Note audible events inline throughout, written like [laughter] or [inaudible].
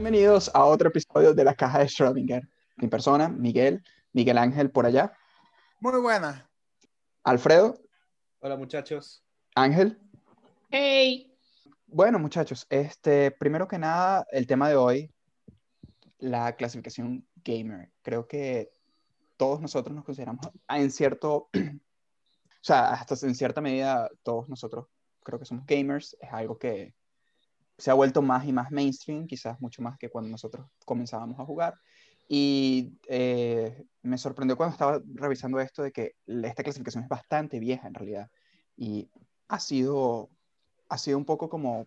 Bienvenidos a otro episodio de la caja de Schrödinger. Mi persona, Miguel, Miguel Ángel por allá. Muy buena. Alfredo. Hola muchachos. Ángel. Hey. Bueno muchachos, este, primero que nada, el tema de hoy, la clasificación gamer. Creo que todos nosotros nos consideramos en cierto, [clears throat] o sea, hasta en cierta medida todos nosotros creo que somos gamers. Es algo que se ha vuelto más y más mainstream, quizás mucho más que cuando nosotros comenzábamos a jugar. Y eh, me sorprendió cuando estaba revisando esto de que esta clasificación es bastante vieja en realidad. Y ha sido, ha sido un poco como...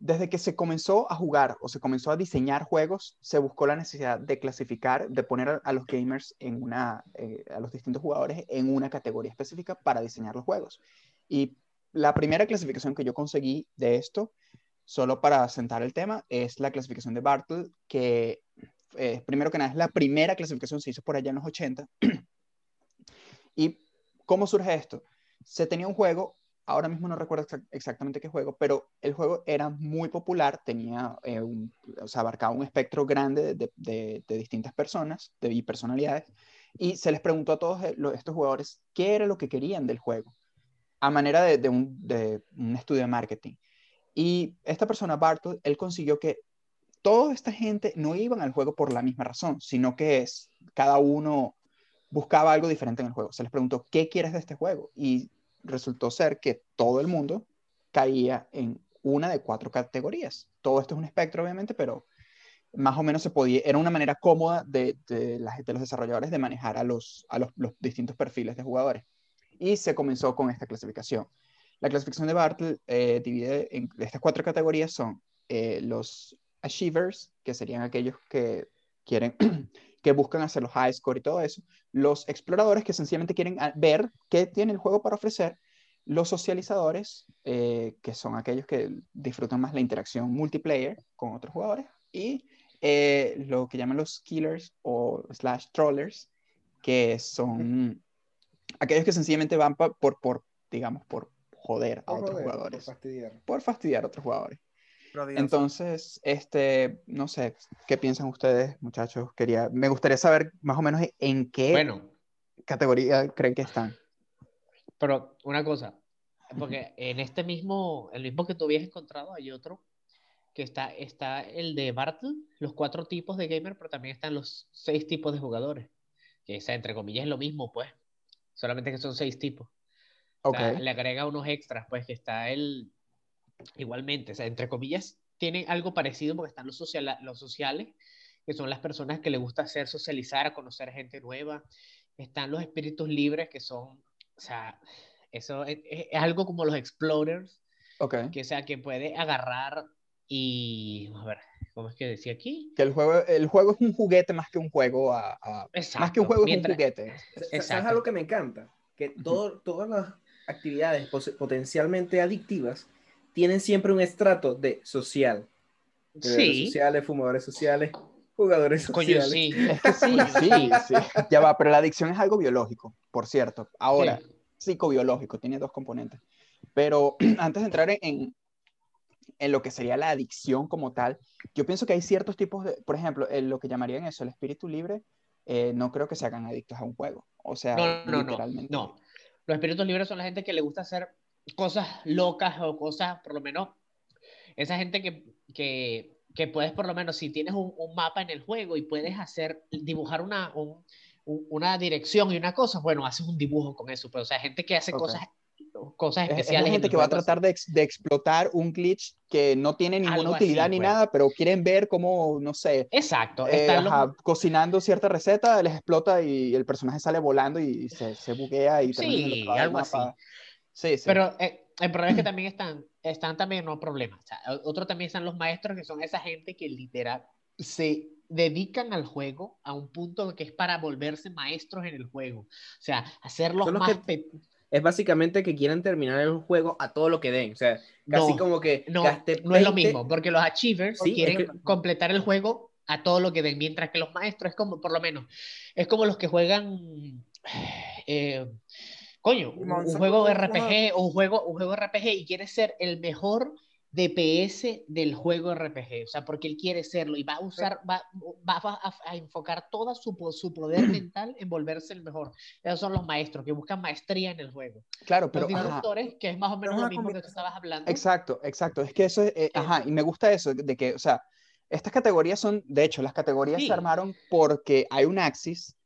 Desde que se comenzó a jugar o se comenzó a diseñar juegos, se buscó la necesidad de clasificar, de poner a, los gamers en una, eh, a los distintos jugadores en una categoría específica para diseñar los juegos. Y la primera clasificación que yo conseguí de esto, solo para sentar el tema, es la clasificación de Bartle, que eh, primero que nada es la primera clasificación, se hizo por allá en los 80. [clears throat] ¿Y cómo surge esto? Se tenía un juego, ahora mismo no recuerdo exactamente qué juego, pero el juego era muy popular, tenía, eh, un, abarcaba un espectro grande de, distintas personas de, personalidades, y se les preguntó a todos estos jugadores qué era lo que querían del juego a manera de, un, estudio de marketing. Y esta persona, Bartle, él consiguió que toda esta gente no iban al juego por la misma razón, sino que es, cada uno buscaba algo diferente en el juego. Se les preguntó, ¿qué quieres de este juego? Y resultó ser que todo el mundo caía en una de cuatro categorías. Todo esto es un espectro, obviamente, pero más o menos se podía, era una manera cómoda de, de, de los desarrolladores de manejar a, los, a los distintos perfiles de jugadores y se comenzó con esta clasificación. La clasificación de Bartle eh, divide en estas cuatro categorías son eh, los achievers, que serían aquellos que quieren, [clears throat] que buscan hacer los high score y todo eso, los exploradores que sencillamente quieren ah, ver qué tiene el juego para ofrecer, los socializadores, eh, que son aquellos que disfrutan más la interacción multiplayer con otros jugadores, y lo que llaman los killers o slash trollers, que son aquellos que sencillamente van por, por, digamos, por joder a otros jugadores. Por fastidiar. Por fastidiar a otros jugadores. Entonces, este, no sé, ¿qué piensan ustedes, muchachos? Quería, me gustaría saber más o menos en qué categoría creen que están. Pero una cosa, porque en este mismo, el mismo que tú habías encontrado, hay otro que está, está el de Bartle, los cuatro tipos de gamer, pero también están los seis tipos de jugadores. Que esa, entre comillas, es lo mismo, pues solamente que son seis tipos. le agrega unos extras, pues que está el, igualmente, o sea, entre comillas, tiene algo parecido porque están los, social, los sociales, que son las personas que le gusta hacer socializar, a conocer gente nueva. Están los espíritus libres, que son, o sea, eso es, algo como los explorers, okay. que sea, que puede agarrar y, a ver, ¿cómo es que decía aquí? Que el juego, el juego es un juguete más que un juego, a, más que un juego es un juguete. Es algo que me encanta, que todo, todas las actividades potencialmente adictivas tienen siempre un estrato de social. sí. Sociales, fumadores sociales, jugadores sociales. [laughs] [laughs] sí. sí, sí, Ya va, pero la adicción es algo biológico, por cierto. Ahora, psicobiológico, tiene dos componentes. Pero [clears throat] antes de entrar en, en lo que sería la adicción como tal, yo pienso que hay ciertos tipos de, por ejemplo, en lo que llamarían eso, el espíritu libre, eh, no creo que se hagan adictos a un juego. O sea, no, no, literalmente. No, no. Los espíritus libres son la gente que le gusta hacer cosas locas o cosas, por lo menos, esa gente que, que, que puedes, por lo menos, si tienes un, un, mapa en el juego y puedes hacer, dibujar una, un, una dirección y una cosa, bueno, haces un dibujo con eso, pero o sea, gente que hace cosas cosas especiales. Hay gente que va a tratar de, de, explotar un glitch que no tiene ninguna utilidad ni pues. nada, pero quieren ver cómo, no sé. Exacto. Eh, cocinando cierta receta, les explota y el personaje sale volando y se, se buguea y Sí, algo así. Sí, sí. Pero eh, el problema es que también están, están también no problemas. otro también están los maestros, que son esa gente que literal se dedican al juego a un punto que es para volverse maestros en el juego. O sea, hacerlos más es básicamente que quieren terminar el juego a todo lo que den. O sea, casi como que. No, no es lo mismo, porque los achievers quieren completar el juego a todo lo que den, mientras que los maestros es como, por lo menos, es como los que juegan. [sighs] Eh, coño, un, juego RPG o un juego, un juego RPG y quieres ser el mejor DPS del juego RPG, o sea, porque él quiere serlo y va a usar, va, va, a, enfocar toda su, su, poder [clears throat] mental en volverse el mejor. Esos son los maestros que buscan maestría en el juego. Claro, pero... Los disruptores, que es más o menos lo mismo que tú estabas hablando. Exacto, exacto. Es que eso es, eh, ajá, y me gusta eso, de que, o sea, estas categorías son, de hecho, las categorías se armaron porque hay un Axis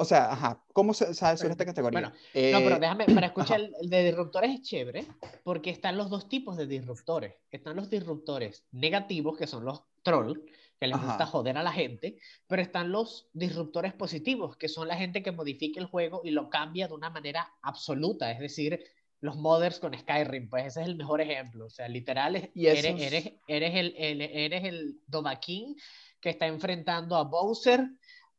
o sea, ajá, ¿cómo se sabe sobre esta categoría? Bueno, no, pero eh, déjame, para escuchar, el, de disruptores es chévere, porque están los dos tipos de disruptores. Están los disruptores negativos, que son los trolls, que les gusta joder a la gente, pero están los disruptores positivos, que son la gente que modifica el juego y lo cambia de una manera absoluta, es decir, los modders con Skyrim, pues ese es el mejor ejemplo, o sea, literal, eres, eres, eres, el, el, eres el Domakin que está enfrentando a Bowser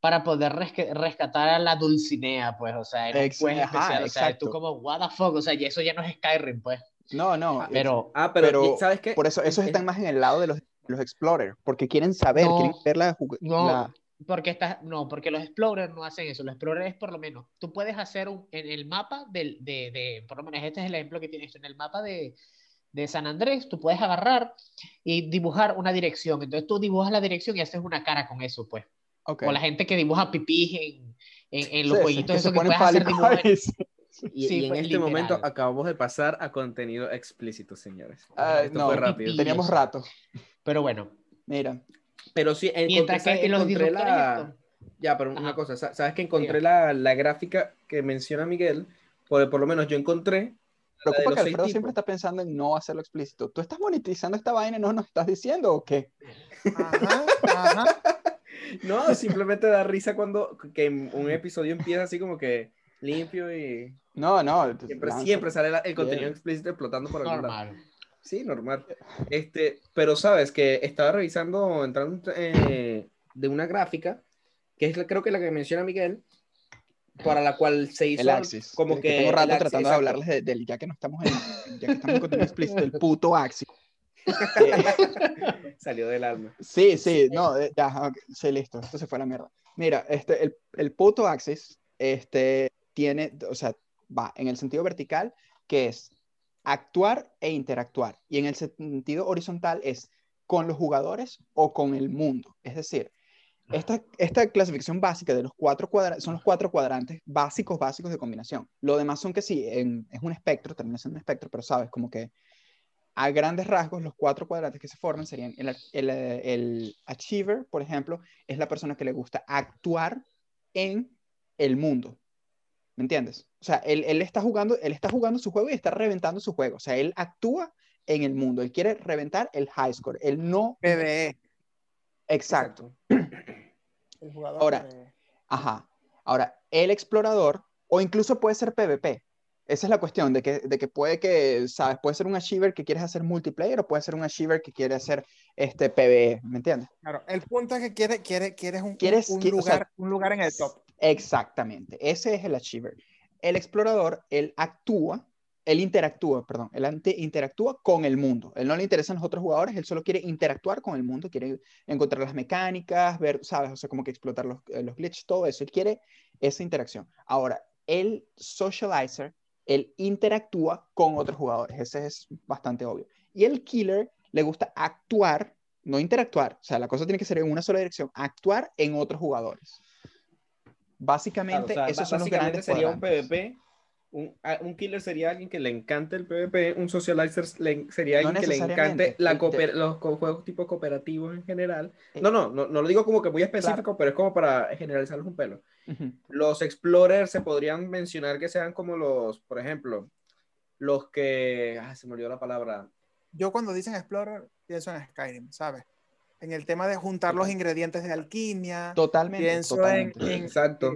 para poder rescatar a la Dulcinea, pues, o sea, es un especial, o sea, tú como, what the fuck, o sea, y eso ya no es Skyrim, pues. No, no, ah, pero, ah, pero, ¿sabes qué? Por eso, esos están más en el lado de los, los Explorers, porque quieren saber, quieren ver la, no, Porque está, no, porque los Explorers no hacen eso, los Explorers es por lo menos, tú puedes hacer un, en el mapa del, de, de, por lo menos este es el ejemplo que tienes, en el mapa de, de San Andrés, tú puedes agarrar y dibujar una dirección, entonces tú dibujas la dirección y haces una cara con eso, pues. O la gente que dibuja pipí en, en, los jueguitos, eso que, puedes hacer Y, en pues, este momento acabamos de pasar a contenido explícito, señores. Ah, Esto fue rápido. Teníamos rato. Pero bueno. Mira. Pero sí, mientras que los encontré la... Ya, pero una cosa, ¿sabes que encontré la, la, gráfica que menciona Miguel? Por, por lo menos yo encontré preocupa que Alfredo siempre está pensando en no hacerlo explícito. ¿Tú estás monetizando esta vaina y no nos estás diciendo o qué? Ajá, ajá. No, simplemente da risa cuando que un episodio empieza así como que limpio y... No, no. Siempre, siempre sale el contenido explícito explotando por algún normal. Sí, normal. Este, pero sabes que estaba revisando, entrando eh, de una gráfica, que es creo que la que menciona Miguel, para la cual se hizo el Axis. como que... Tengo rato tratando de hablarles del, ya que no estamos en, ya que estamos en contenido explícito, el puto Axis. [laughs] Salió del alma. Sí, sí, no, eh, ya, sí, listo, esto se fue a la mierda. Mira, este, el, el puto axis, este, tiene, o sea, va en el sentido vertical, que es actuar e interactuar, y en el sentido horizontal es con los jugadores o con el mundo. Es decir, esta, esta clasificación básica de los cuatro cuadrantes son los cuatro cuadrantes básicos, básicos de combinación. Lo demás son que sí, es un espectro, termina siendo un espectro, pero sabes, como que a grandes rasgos, los cuatro cuadrantes que se forman serían el, el, el, achiever, por ejemplo, es la persona que le gusta actuar en el mundo. ¿Me entiendes? O sea, él, él, está jugando, él está jugando su juego y está reventando su juego. O sea, él actúa en el mundo. Él quiere reventar el high score. Él no... PvE. Exacto. El jugador Ahora, ajá. Ahora, el explorador, o incluso puede ser PvP. Esa es la cuestión, de que, de que puede que, ¿sabes? Puede ser un achiever que quieres hacer multiplayer o puede ser un achiever que quiere hacer este PvE, ¿me entiendes? Claro, el punto es que quiere, quiere, un, ¿Quieres, un, lugar, un lugar en el top. Exactamente, ese es el achiever. El explorador, él actúa, él interactúa, perdón, él interactúa con el mundo. Él no le interesan los otros jugadores, él solo quiere interactuar con el mundo, quiere encontrar las mecánicas, ver, ¿sabes? O sea, como que explotar los, eh, los glitches, todo eso. Él quiere esa interacción. Ahora, el socializer, él interactúa con otros jugadores. Ese es bastante obvio. Y el killer le gusta actuar, no interactuar. O sea, la cosa tiene que ser en una sola dirección, actuar en otros jugadores. Básicamente, eso son los grandes sería un PvP. Un, killer sería alguien que le encante el PvP, un socializer sería alguien que le encante la los juegos tipo cooperativos en general. Eh, no, no, no, no, lo digo como que muy específico, pero es como para generalizarlos un pelo. Los explorers se podrían mencionar que sean como los, por ejemplo, los que, ah, se me olvidó la palabra. Yo cuando dicen explorer pienso en Skyrim, ¿sabes? En el tema de juntar los ingredientes de alquimia. Totalmente. Pienso En, Exacto.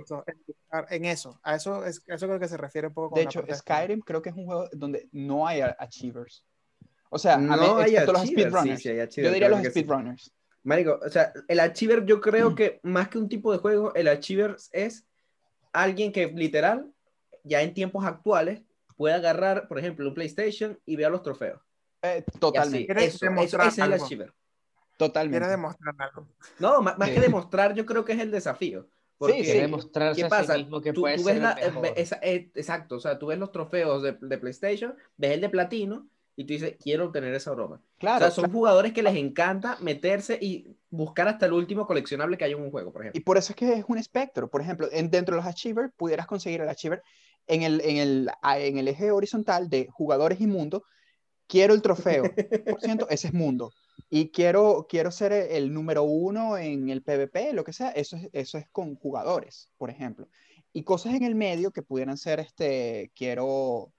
En, eso. A eso, es, eso creo que se refiere un poco. de hecho, Skyrim creo que es un juego donde no hay achievers. O sea, no hay los speedrunners. Yo diría los speedrunners. Marico, o sea, el achiever yo creo mm. que más que un tipo de juego, el achiever es alguien que literal, ya en tiempos actuales, puede agarrar, por ejemplo, un PlayStation y vea los trofeos. Eh, totalmente. Eso, eso, ese es el achiever. Totalmente. Quiere demostrar algo. No, más, que demostrar, yo creo que es el desafío. Porque, sí, sí. demostrarse ¿qué pasa? mismo que tú, ves la, eh, esa, eh, exacto, o sea, tú ves los trofeos de, de, PlayStation, ves el de platino y tú dices, quiero obtener esa broma. Claro. o sea, son jugadores que les encanta meterse y buscar hasta el último coleccionable que hay en un juego, por ejemplo. Y por eso es que es un espectro. Por ejemplo, en, dentro de los achievers, pudieras conseguir el achiever en el, en, el, en el eje horizontal de jugadores y mundo. Quiero el trofeo. [laughs] Por ciento, ese es mundo. Y quiero, quiero ser el número uno en el PvP, lo que sea. Eso es, eso es con jugadores, por ejemplo. Y cosas en el medio que pudieran ser, este, quiero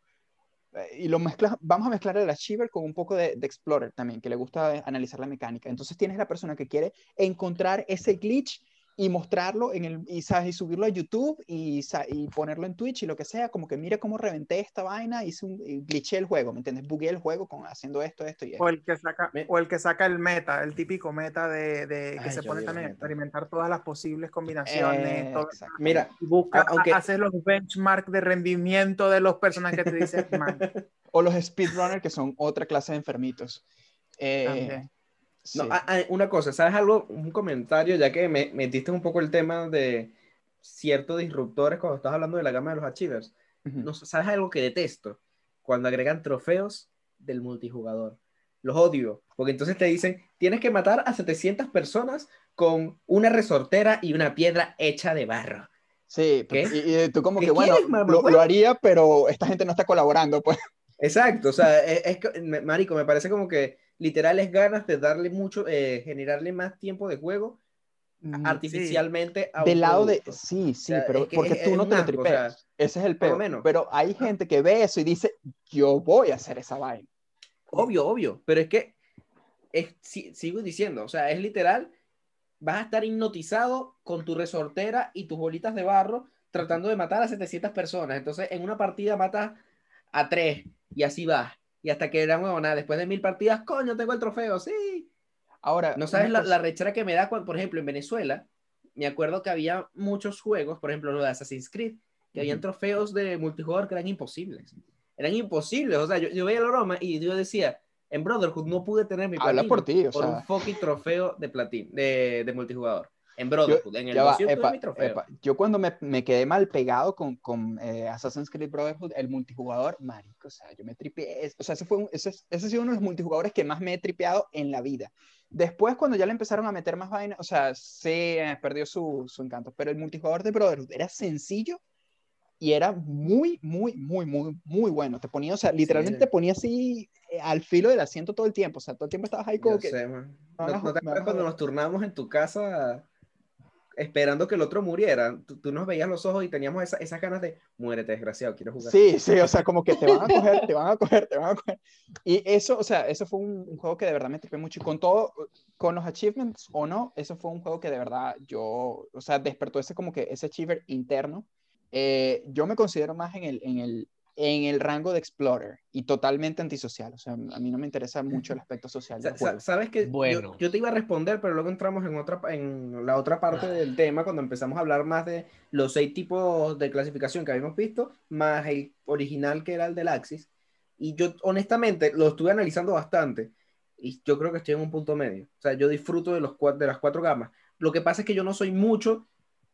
eh, y lo mezclas, vamos a mezclar el Achiever con un poco de, de, Explorer también, que le gusta analizar la mecánica. Entonces tienes la persona que quiere encontrar ese glitch y mostrarlo en el, y, ¿sabes? y subirlo a YouTube y, y, ponerlo en Twitch y lo que sea, como que mira cómo reventé esta vaina, hice un, y glitché el juego, ¿me entiendes? Bugué el juego con, haciendo esto, esto y esto. O el que saca, o el, que saca el meta, el típico meta de, de que Ay, se pone también a experimentar todas las posibles combinaciones. Eh, todo, mira, busca, aunque... hacer los benchmarks de rendimiento de los personajes que te dicen, man. [laughs] O los speedrunners, que son otra clase de enfermitos. Eh, no, sí. una cosa, ¿sabes algo? Un comentario, ya que me metiste un poco el tema de ciertos disruptores cuando estás hablando de la gama de los achievers. Uh -huh. no, ¿Sabes algo que detesto? Cuando agregan trofeos del multijugador. Los odio, porque entonces te dicen, tienes que matar a 700 personas con una resortera y una piedra hecha de barro. Sí, y, y, tú como que, bueno, lo, lo, haría, pero esta gente no está colaborando, pues. Exacto, o sea, es, es, marico, me parece como que literales ganas de darle mucho, eh, generarle más tiempo de juego mm, artificialmente sí. a Del lado producto. de, sí, sí, o sea, pero es porque es, tú no te lo tripeas. O sea, Ese es el peor. Pero hay gente que ve eso y dice, yo voy a hacer esa vaina. Obvio, obvio, pero es que es, sigo diciendo, o sea, es literal, vas a estar hipnotizado con tu resortera y tus bolitas de barro tratando de matar a 700 personas. Entonces, en una partida matas a tres y así vas. Y hasta que era nada, después de mil partidas, coño, tengo el trofeo, sí. Ahora, no sabes la, la, rechera que me da, cuando, por ejemplo, en Venezuela, me acuerdo que había muchos juegos, por ejemplo, lo de Assassin's Creed, que uh -huh. habían trofeos de multijugador que eran imposibles. Eran imposibles, o sea, yo, yo veía la broma y yo decía, en Brotherhood no pude tener mi platino por, ti, o por sea... un fucking trofeo de platino, de, de multijugador. En Brotherhood, yo, en el va, epa, mi trofeo. Epa. Yo cuando me, me, quedé mal pegado con, con eh, Assassin's Creed Brotherhood, el multijugador, marico, o sea, yo me tripeé, o sea, ese, fue un, ese, ese ha sido uno de los multijugadores que más me he tripeado en la vida. Después, cuando ya le empezaron a meter más vainas, o sea, sí, eh, perdió su, su encanto, pero el multijugador de Brotherhood era sencillo y era muy, muy, muy, muy, muy bueno. Te ponía, o sea, literalmente sí. te ponía así eh, al filo del asiento todo el tiempo, o sea, todo el tiempo estabas ahí como Yo que... Sé, man. ¿No, no te acuerdas cuando nos turnamos en tu casa esperando que el otro muriera, tú, tú, nos veías los ojos y teníamos esa, esas ganas de muérete, desgraciado, quiero jugar. Sí, sí, o sea, como que te van a coger, te van a coger, te van a coger. Y eso, o sea, eso fue un, un juego que de verdad me tripé mucho. Y con todo, con los achievements o no, eso fue un juego que de verdad yo, o sea, despertó ese como que ese achiever interno. Eh, yo me considero más en el, en el, en el rango de Explorer y totalmente antisocial. O sea, a mí no me interesa mucho el aspecto social. Del juego. Sabes que bueno. yo, yo, te iba a responder, pero luego entramos en, otra, en la otra parte del tema cuando empezamos a hablar más de los seis tipos de clasificación que habíamos visto, más el original que era el del Axis. Y yo honestamente lo estuve analizando bastante y yo creo que estoy en un punto medio. O sea, yo disfruto de, los, de las cuatro gamas. Lo que pasa es que yo no soy mucho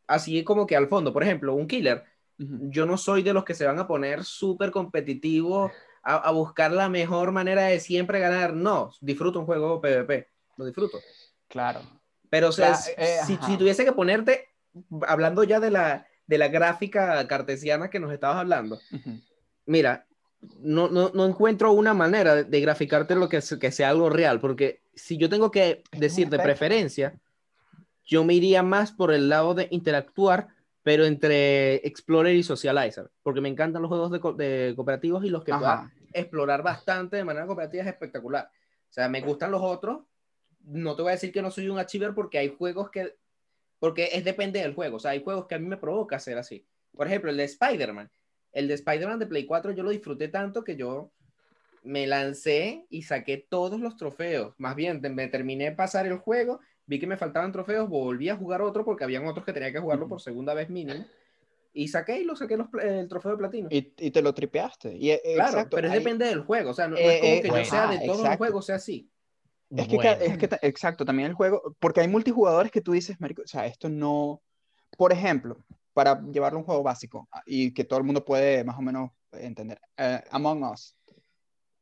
así como que al fondo. Por ejemplo, un killer yo no soy de los que se van a poner súper competitivos a, a, buscar la mejor manera de siempre ganar. No, disfruto un juego PvP, lo disfruto. Claro. Pero, o sea, eh, si, si, tuviese que ponerte, hablando ya de la, de la gráfica cartesiana que nos estabas hablando, uh -huh. mira, no, no, no, encuentro una manera de, de graficarte lo que, que sea algo real, porque si yo tengo que decir de preferencia, yo me iría más por el lado de interactuar pero entre Explorer y Socializer, porque me encantan los juegos de, co de cooperativos y los que puedan explorar bastante de manera cooperativa es espectacular. O sea, me gustan los otros. No te voy a decir que no soy un achiever porque hay juegos que, porque es depende del juego. O sea, hay juegos que a mí me provoca ser así. Por ejemplo, el de Spider-Man. El de Spider-Man de Play 4 yo lo disfruté tanto que yo me lancé y saqué todos los trofeos. Más bien, me terminé de pasar el juego vi que me faltaban trofeos, volví a jugar otro porque habían otros que tenía que jugarlo por segunda vez mínimo. Y saqué y lo saqué los, el trofeo de platino. Y, y te lo tripeaste. Y, eh, claro, exacto, pero es depende del juego. O sea, no, no es como que bueno, yo sea de todos los juegos sea así. Es que, bueno. es que, exacto, también el juego, porque hay multijugadores que tú dices, marico, o sea, esto no, por ejemplo, para llevarlo a un juego básico y que todo el mundo puede más o menos entender, uh, Among Us,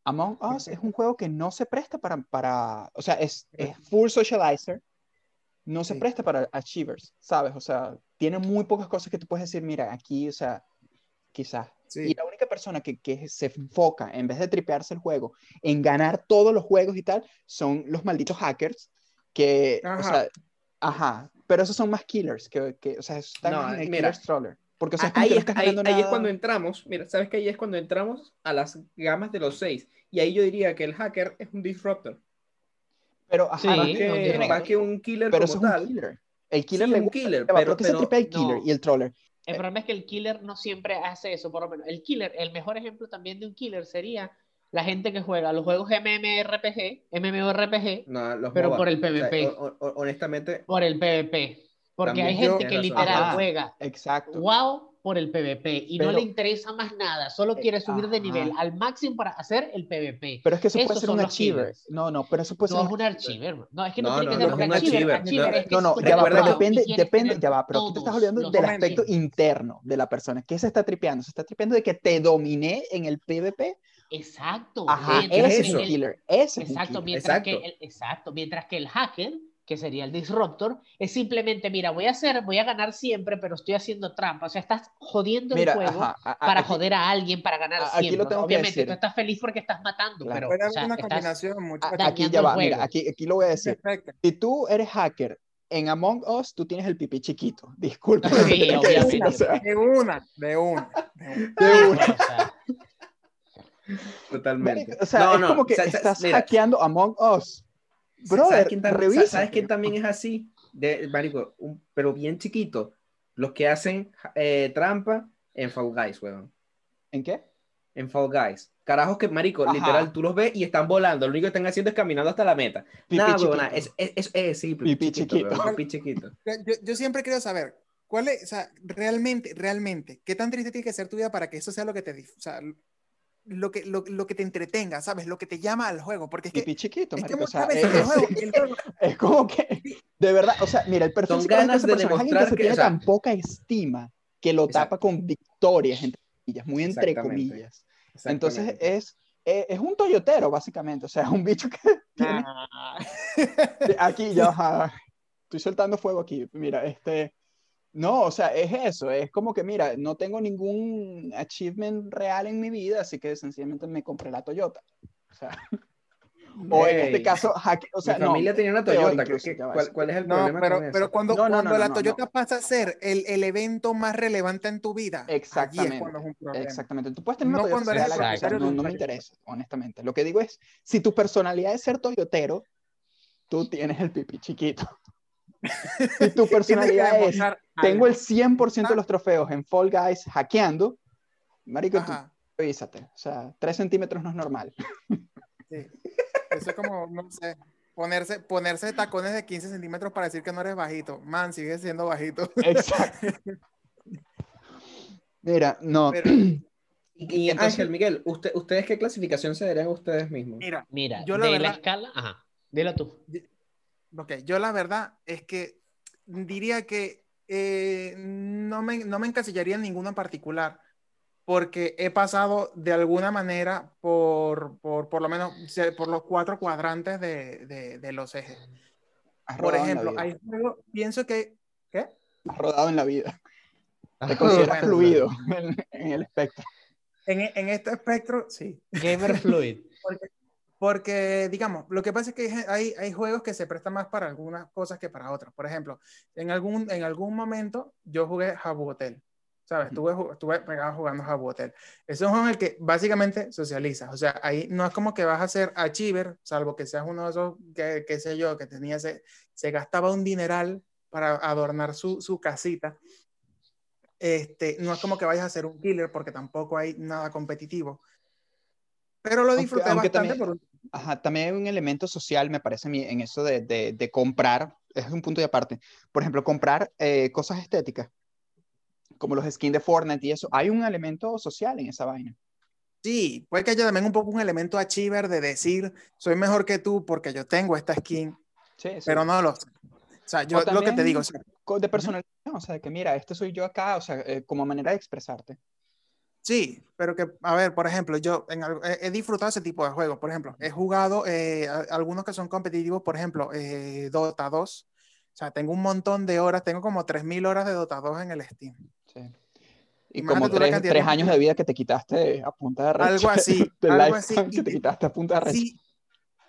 Among Us es un juego que no se presta para, para o sea, es, es full socializer, no se Sí. presta para achievers, ¿sabes? O sea, tiene muy pocas cosas que tú puedes decir, mira, aquí, o sea, quizás. Sí. Y la única persona que, que se enfoca, en vez de tripearse el juego, en ganar todos los juegos y tal, son los malditos hackers que, o Ajá. sea, ajá, pero esos son más killers, que, que o sea, están No, en el mira. killer stroller. Porque, o sea, ahí, no es, ahí- es cuando entramos, mira, ¿sabes que ahí es cuando entramos a las gamas de los seis? Y ahí yo diría que el hacker es un disruptor. Pero, ajá, Sí, Más no un que, disruptor. más que un killer pero como eso es un tal. killer. El killer Sí, le un gusta, killer, pero- ¿por qué se pero tripea el killer no. y el troller? El problema es que el killer no siempre hace eso, por lo menos. El killer, el mejor ejemplo también de un killer sería la gente que juega los juegos MMORPG, MMORPG No, los Pero MOBA. por el O sea, PvP. ho- ho- honestamente, por el PvP. Porque hay gente yo- que razón. literal Ajá. juega Exacto. wow por el PvP y no Pero- le interesa más nada, solo quiere subir de Ajá. nivel al máximo para hacer el PvP. Pero es que eso Esos puede ser son un achiever. No, no, pero eso puede No ser es un archiver, no, es que no, No, tiene no, que no ser es un achiever. achiever. achiever es que No, no, ya va, pero depende, depende, ya va, pero tú te estás hablando del aspecto interno de la persona. ¿Qué se está tripeando? Se está tripeando de que te dominé en el PvP. Exacto. Ajá, es ese es el- killer. Ese es un Exacto, killer. mientras Exacto. que el, exacto, mientras que el hacker, que sería el disruptor, es simplemente, mira, voy a hacer, voy a ganar siempre, pero estoy haciendo trampa. O sea, estás jodiendo Mira, el juego ajá, a- para aquí- joder a alguien, para ganar a- aquí siempre. lo O sea, tengo que Obviamente, decir. tú estás feliz porque estás matando, Claro. pero o sea, una estás- combinación, muchachos. aquí ya va, mira, aquí, aquí lo voy a decir. Perfecto. Si tú eres hacker en Among Us, tú tienes el pipí chiquito. [laughs] Disculpa. Sí, que obviamente. o sea, De una, de una. de una. de una. o sea, totalmente. O sea, No, es no, como que sa- sa- estás mira, hackeando Among Us. Brother, ¿sabes quién, revisa. ¿sabes quién también es así? De, marico, un- pero bien chiquito. Los que hacen eh, trampa en Fall Guys, weón. ¿En qué? En Fall Guys. Carajos que, marico, Ajá. literal, tú los ves y están volando. Lo único que están haciendo es caminando hasta la meta. Pipí Nada, chiquito. weón, es, es, es, es- sí, Pipí chiquito. pipí chiquito. [laughs] Yo, yo siempre quiero saber, ¿cuál es, o sea, realmente, realmente, qué tan triste tiene que ser tu vida para que eso sea lo que te, o sea, lo que, lo, lo que te entretenga, ¿sabes? Lo que te llama al juego, porque es que, Pipí chiquito, es que marico. O sea, es, el juego, es- el juego- es como que, de verdad, o sea, mira, el perfil Son ganas de personaje es alguien demostrar que se que, tiene o sea- tan poca estima que lo tapa con victorias, entre comillas, muy entre comillas. Entonces es, es, es un toyotero, básicamente, o sea, un bicho que [laughs] tiene Ah, aquí ya, [laughs] estoy soltando fuego aquí, mira, este, no, o sea, es eso, es como que, mira, no tengo ningún achievement real en mi vida, así que sencillamente me compré la Toyota. O sea, [laughs] o en este caso, hacke- o [laughs] sea, Mi no, familia tenía una Toyota. incluso, ¿qué- ya va, cuál, cuál es el no, problema pero, con eso? pero cuando, No, no, no, cuando no, la no, Toyota no. pasa a ser el, el evento más relevante en tu vida, allí Exactamente, es cuando es un problema. Exactamente. Tú puedes tener una No Toyota eres la que no, no me interesa, honestamente. Lo que digo es, si tu personalidad es ser toyotero, tú tienes el pipí chiquito. Si tu [laughs] personalidad es, tengo el 100% de los trofeos en Fall Guys hackeando, marico, tú revísate. O sea, 3 centímetros no es normal. sí. Eso es como, no sé, ponerse, ponerse tacones de 15 centímetros para decir que no eres bajito. Man, sigues siendo bajito. Exacto. [laughs] Mira, no. Pero, Y, y Entonces- Ángel, Miguel, usted, ¿ustedes qué clasificación se darían ustedes mismos? mira, mira, Yo la de la verdad- escala, ajá, dilo tú. Ok, yo la verdad es que diría que eh, no, me, no me encasillaría en ninguna en particular, porque he pasado de alguna manera por, por, por lo menos por los cuatro cuadrantes de, de- de los ejes. Has Por ejemplo, hay juegos, pienso que, ¿qué? Has rodado en la vida. Te consideras Bueno. fluido en, en el espectro. En, en este espectro, sí. Gamer Fluid. [laughs] Porque, digamos, lo que pasa es que hay, hay juegos que se prestan más para algunas cosas que para otras. Por ejemplo, en algún, en algún momento yo jugué Habbo Hotel. ¿Sabes? Estuve, estuve pegado jugando Habbo Hotel. Es un juego en el que básicamente socializas. O sea, ahí no es como que vas a ser achiever, salvo que seas uno de esos, que, qué sé yo, que tenía ese, se gastaba un dineral para adornar su, su casita. Este, no es como que vayas a ser un killer porque tampoco hay nada competitivo. Pero lo Aunque- disfruté aunque bastante también- por un Ajá, también hay un elemento social, me parece a mí, en eso de, de, de comprar, es un punto de aparte. Por ejemplo, comprar eh, cosas estéticas, como los skins de Fortnite y eso. Hay un elemento social en esa vaina. Sí, puede que haya también un poco un elemento achiever de decir, soy mejor que tú porque yo tengo esta skin, Sí, sí. pero no lo sé. O sea, yo O lo que te digo, o sea, de personalización, o sea, de que mira, este soy yo acá, o sea, eh, como manera de expresarte. Sí, pero que, a ver, por ejemplo, yo en, he, he, disfrutado ese tipo de juegos. Por ejemplo, he jugado eh, algunos que son competitivos, por ejemplo, eh, Dota 2. O sea, tengo un montón de horas, tengo como 3.000 horas de Dota 2 en el Steam. Sí. Y como tres, tres años de vida que te quitaste a punta de Algo así. [laughs] algo así. Que te quitaste a punta de Sí,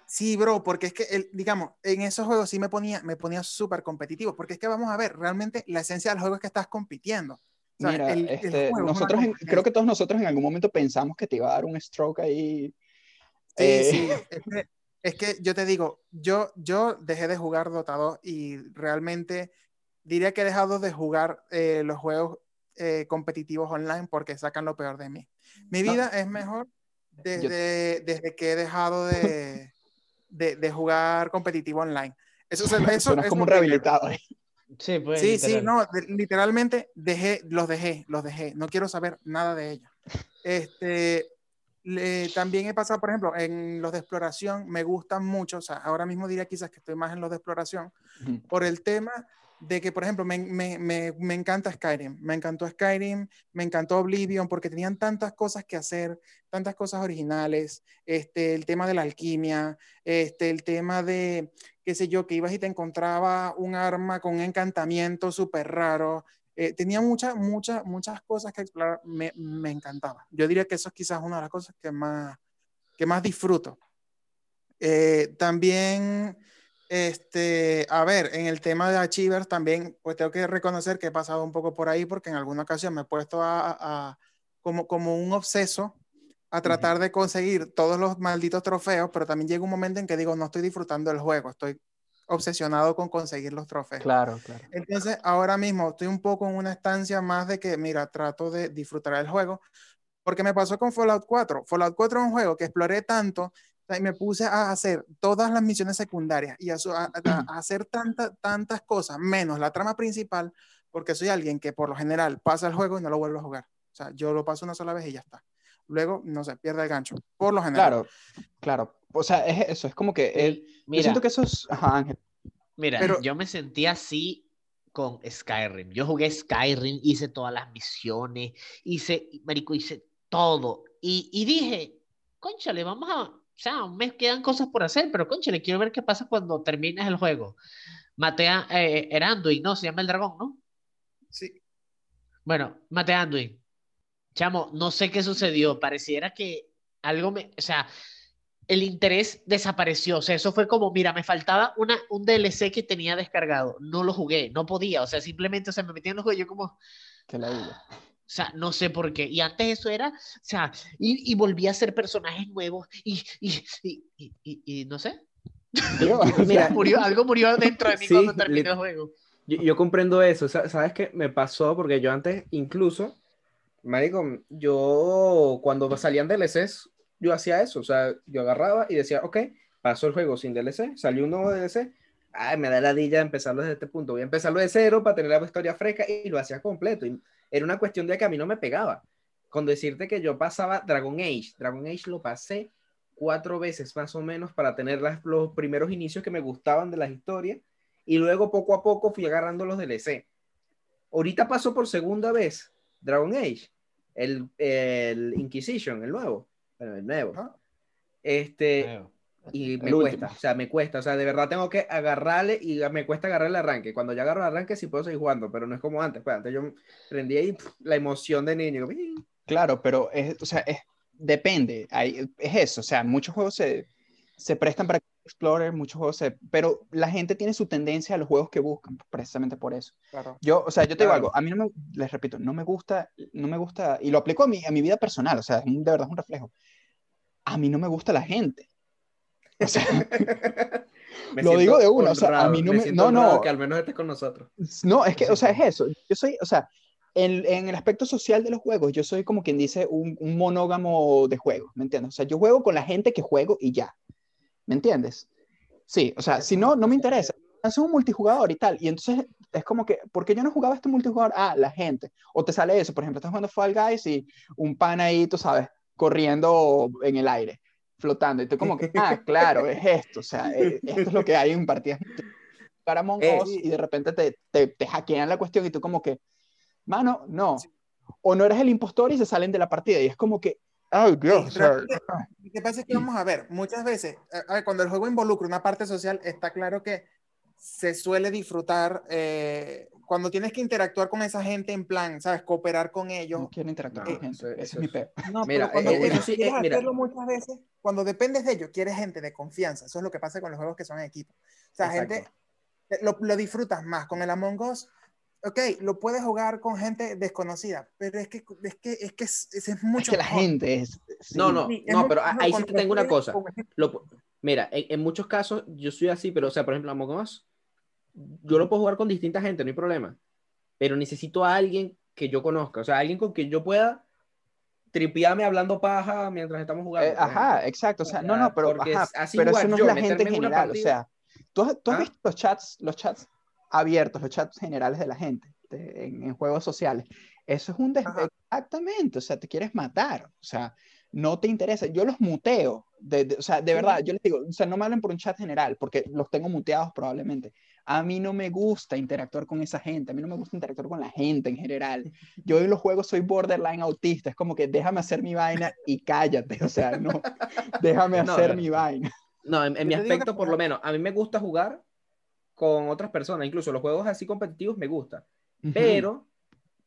sí, bro, porque es que, el, digamos, en esos juegos sí me ponía, me ponía súper competitivo, porque es que vamos a ver, realmente la esencia del juego es que estás compitiendo. Mira, este, nosotros creo que todos nosotros en algún momento pensamos que te iba a dar un stroke ahí. Sí, eh, sí. [laughs] Es que, yo te digo, yo, yo dejé de jugar Dota 2 y realmente diría que he dejado de jugar eh, los juegos eh, competitivos online porque sacan lo peor de mí. Mi vida es mejor desde, desde que he dejado de, de, de, jugar competitivo online. Eso, [laughs] eso, eso es como un rehabilitado. Sí, pues, sí, sí, no, literalmente dejé, los dejé, los dejé. No quiero saber nada de ellos. Este, también he pasado, por ejemplo, en los de exploración, me gustan mucho, o sea, ahora mismo diría quizás que estoy más en los de exploración, por el tema de que, por ejemplo, me, me, me, me, encanta Skyrim, me encantó Skyrim, me encantó Oblivion, porque tenían tantas cosas que hacer, tantas cosas originales, este, el tema de la alquimia, este, el tema de, qué sé yo, que ibas y te encontraba un arma con un encantamiento súper raro, eh, tenía muchas, muchas, muchas cosas que explorar, me, me, encantaba. Yo diría que eso es quizás una de las cosas que más, que más disfruto. Eh, también este, a ver, en el tema de Achievers también, pues tengo que reconocer que he pasado un poco por ahí porque en alguna ocasión me he puesto a, como, como un obseso a tratar de conseguir todos los malditos trofeos, pero también llega un momento en que digo, no estoy disfrutando del juego, estoy obsesionado con conseguir los trofeos. Claro, claro. Entonces, ahora mismo estoy un poco en una estancia más de que, mira, trato de disfrutar del juego, porque me pasó con Fallout 4. Fallout 4 es un juego que exploré tanto y me puse a hacer todas las misiones secundarias y a, hacer tantas tantas cosas, menos la trama principal, porque soy alguien que por lo general pasa el juego y no lo vuelvo a jugar. O sea, yo lo paso una sola vez y ya está. Luego, no sé, pierde el gancho. Por lo general. Claro, claro. O sea, es eso, es como que él... Mira, yo siento que eso es... Ajá, Ángel. Mira, Pero... yo me sentí así con Skyrim. Yo jugué Skyrim, hice todas las misiones, hice, marico, hice todo. Y, y dije, conchale, vamos a, o sea, aún me quedan cosas por hacer, pero concha, le quiero ver qué pasa cuando termines el juego. Matea eh, era Anduin, ¿no? Se llama el dragón, ¿no? Sí. Bueno, maté Anduin. Chamo, no sé qué sucedió. Pareciera que algo me. O sea, el interés desapareció. O sea, eso fue como, mira, me faltaba una, un DLC que tenía descargado. No lo jugué, no podía. O sea, simplemente, o sea, me metí en los juegos y yo como. Que la vida. O sea, no sé por qué. Y antes eso era, o sea, y, y volví a ser personajes nuevos y, y, y, y no sé. [laughs] Mira, murió, algo murió dentro de mí [laughs] cuando terminé el juego. Yo, yo, comprendo eso. ¿Sabes qué? Me pasó porque yo antes, incluso, Marico, yo cuando salían DLCs, yo hacía eso. O sea, yo agarraba y decía, ok, pasó el juego sin DLC, salió un nuevo DLC. Ay, me da la dilla empezarlo desde este punto. Voy a empezarlo de cero para tener la historia fresca y lo hacía completo. Y era una cuestión de que a mí no me pegaba. Con decirte que yo pasaba Dragon Age, Dragon Age lo pasé cuatro veces más o menos para tener las, los primeros inicios que me gustaban de las historias y luego poco a poco fui agarrando los DLC. Ahorita paso por segunda vez Dragon Age, el, el Inquisition, el nuevo, bueno, el nuevo. Este, y me cuesta, o sea, me cuesta, o sea, de verdad tengo que agarrarle y me cuesta agarrar el arranque. Cuando ya agarro el arranque sí puedo seguir jugando, pero no es como antes, pues antes yo prendí ahí la emoción de niño. Claro, pero es, o sea, es, depende, hay, es eso, o sea, muchos juegos se, se prestan para Explorer, muchos juegos se, pero la gente tiene su tendencia a los juegos que buscan, precisamente por eso. Claro. Yo, o sea, yo te digo algo, a mí no me, les repito, no me gusta, no me gusta, y lo aplico a mi, a mi vida personal, o sea, de verdad es un reflejo. A mí no me gusta la gente [laughs] lo digo de una, o sea, a mí no me, no, no, que al menos estés con nosotros. No, es que, o sea, es eso. Yo soy, o sea, en, en, el aspecto social de los juegos, yo soy como quien dice un, un monógamo de juego, ¿me entiendes? O sea, yo juego con la gente que juego y ya, ¿me entiendes? Sí, o sea, si no, no me interesa. Hace un multijugador y tal, y entonces es como que, ¿por qué yo no jugaba este multijugador? Ah, la gente. O te sale eso, por ejemplo, estás jugando Fall Guys y un pan ahí, tú sabes, corriendo en el aire flotando. Y tú como que, ah, [laughs] claro, es esto. O sea, eh, esto es lo que hay en partidas para Us y de repente te, te, te, hackean la cuestión y tú como que, mano, no. o no eres el impostor y se salen de la partida. Y es como que, ay Dios. o sea, Lo que pasa es que vamos a ver, muchas veces, a ver, cuando el juego involucra una parte social, está claro que se suele disfrutar eh, cuando tienes que interactuar con esa gente en plan, ¿sabes? Cooperar con ellos. no quiero interactuar No, con gente. eso- Ese eso es mi es- peo. No, Mira, pero cuando eh, quieres, eso sí, quieres eh, mira. hacerlo muchas veces, cuando dependes de ellos, quieres gente de confianza. Eso es lo que pasa con los juegos que son en equipo. O sea, Exacto. gente, eh, lo, lo disfrutas más. Con el Among Us, ok, lo puedes jugar con gente desconocida, pero es que es, que, es, que es, es Es mucho que la mejor. gente es... sí. No, no, Sí, es no, pero ahí sí te tengo una cosa. Lo- mira, en, en muchos casos yo soy así, pero o sea, por ejemplo, Among Us, yo lo puedo jugar con distinta gente, no hay problema. Pero necesito a alguien que yo conozca, o sea, alguien con quien yo pueda tripearme hablando paja mientras estamos jugando. Eh, ejemplo. ajá, exacto. O sea, no, no, pero, ajá, es así pero eso no es yo, la gente en general. O sea, ¿tú, has- tú has ¿Ah? visto los chats, los chats abiertos, los chats generales de la gente de- en, en juegos sociales? Eso es un... des-. Exactamente, o sea, te quieres matar. O sea, no te interesa. Yo los muteo. de- de- o sea, de verdad, yo les digo, o sea, no me hablen por un chat general, porque los tengo muteados probablemente. A mí no me gusta interactuar con esa gente, a mí no me gusta interactuar con la gente en general. Yo en los juegos soy borderline autista, es como que déjame hacer mi vaina y cállate, o sea, no, déjame No, hacer no. mi vaina. No, en, en mi que aspecto, por lo menos, a mí me gusta jugar con otras personas, incluso los juegos así competitivos me gusta. Pero,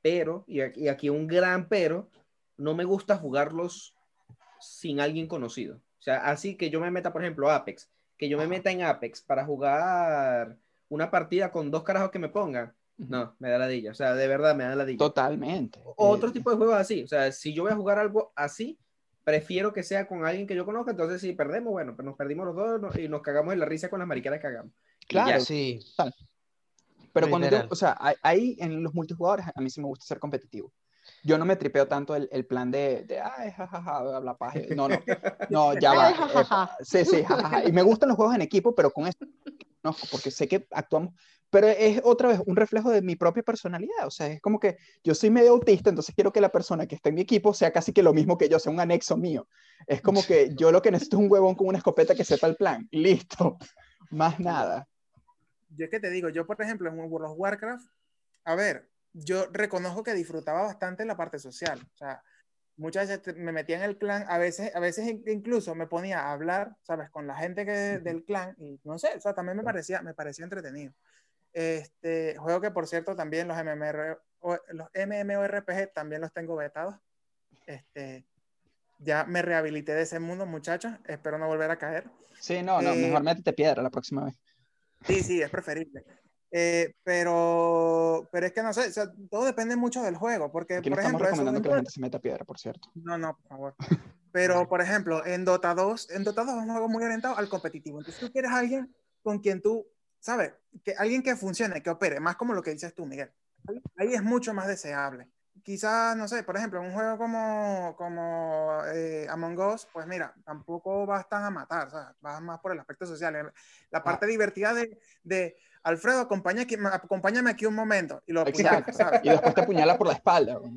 pero, y aquí, y aquí un gran pero, no me gusta jugarlos sin alguien conocido. O sea, así que yo me meta, por ejemplo, Apex, que yo me meta en Apex para jugar una partida con dos carajos que me pongan, no, me da ladilla. O sea, de verdad me da ladilla. Totalmente. O otro Eh, tipo de juegos así. O sea, si yo voy a jugar algo así, prefiero que sea con alguien que yo conozca. Entonces, si perdemos, bueno, pues nos perdimos los dos y nos cagamos en la risa con las maricadas que hagamos. Claro, ya. Sí. Pero cuando yo, Literal. o sea, ahí- en los multijugadores a mí sí me gusta ser competitivo. Yo no me tripeo tanto el, el plan de, de ay, jajaja, habla paja. No, no, [laughs] no, ya va. Epa. Sí, sí, jajaja. Y me gustan los juegos en equipo, pero con esto no, porque sé que actuamos, pero es otra vez un reflejo de mi propia personalidad. O sea, es como que yo soy medio autista, entonces quiero que la persona que esté en mi equipo sea casi que lo mismo que yo, sea un anexo mío. Es como que [laughs] yo lo que necesito es un huevón con una escopeta que sepa el plan. Listo. Más nada. Yo es que te digo, yo por ejemplo en World of Warcraft, a ver, yo reconozco que disfrutaba bastante la parte social. O sea, muchas veces me metía en el clan, a veces, a veces in- incluso me ponía a hablar, ¿sabes? Con la gente que, del clan y no sé, o sea, también me parecía, me parecía entretenido. Este juego que por cierto también los MMR, los MMORPG también los tengo vetados. Este, ya me rehabilité de ese mundo, muchachos. Espero no volver a caer. Sí, no, no, Eh, mejor métete piedra la próxima vez. Sí, sí, es preferible. Eh, pero, pero es que no sé, o sea, todo depende mucho del juego, porque, Aquí no por estamos ejemplo, recomendando que la gente se meta piedra, por cierto. No, no, por favor. [laughs] Pero, por ejemplo, en Dota 2, en Dota 2 es un juego muy orientado al competitivo. Entonces, tú quieres a alguien con quien tú, ¿sabes? Que, alguien que funcione, que opere, más como lo que dices tú, Miguel. Ahí, es mucho más deseable. Quizás, no sé, por ejemplo, un juego como, como eh, Among Us, pues mira, tampoco vas tan a matar, ¿sabes? Vas más por el aspecto social. Ah. La parte divertida de, de Alfredo, acompaña aquí- acompáñame aquí un momento. Y lo. Y después te apuñala por la espalda. güey.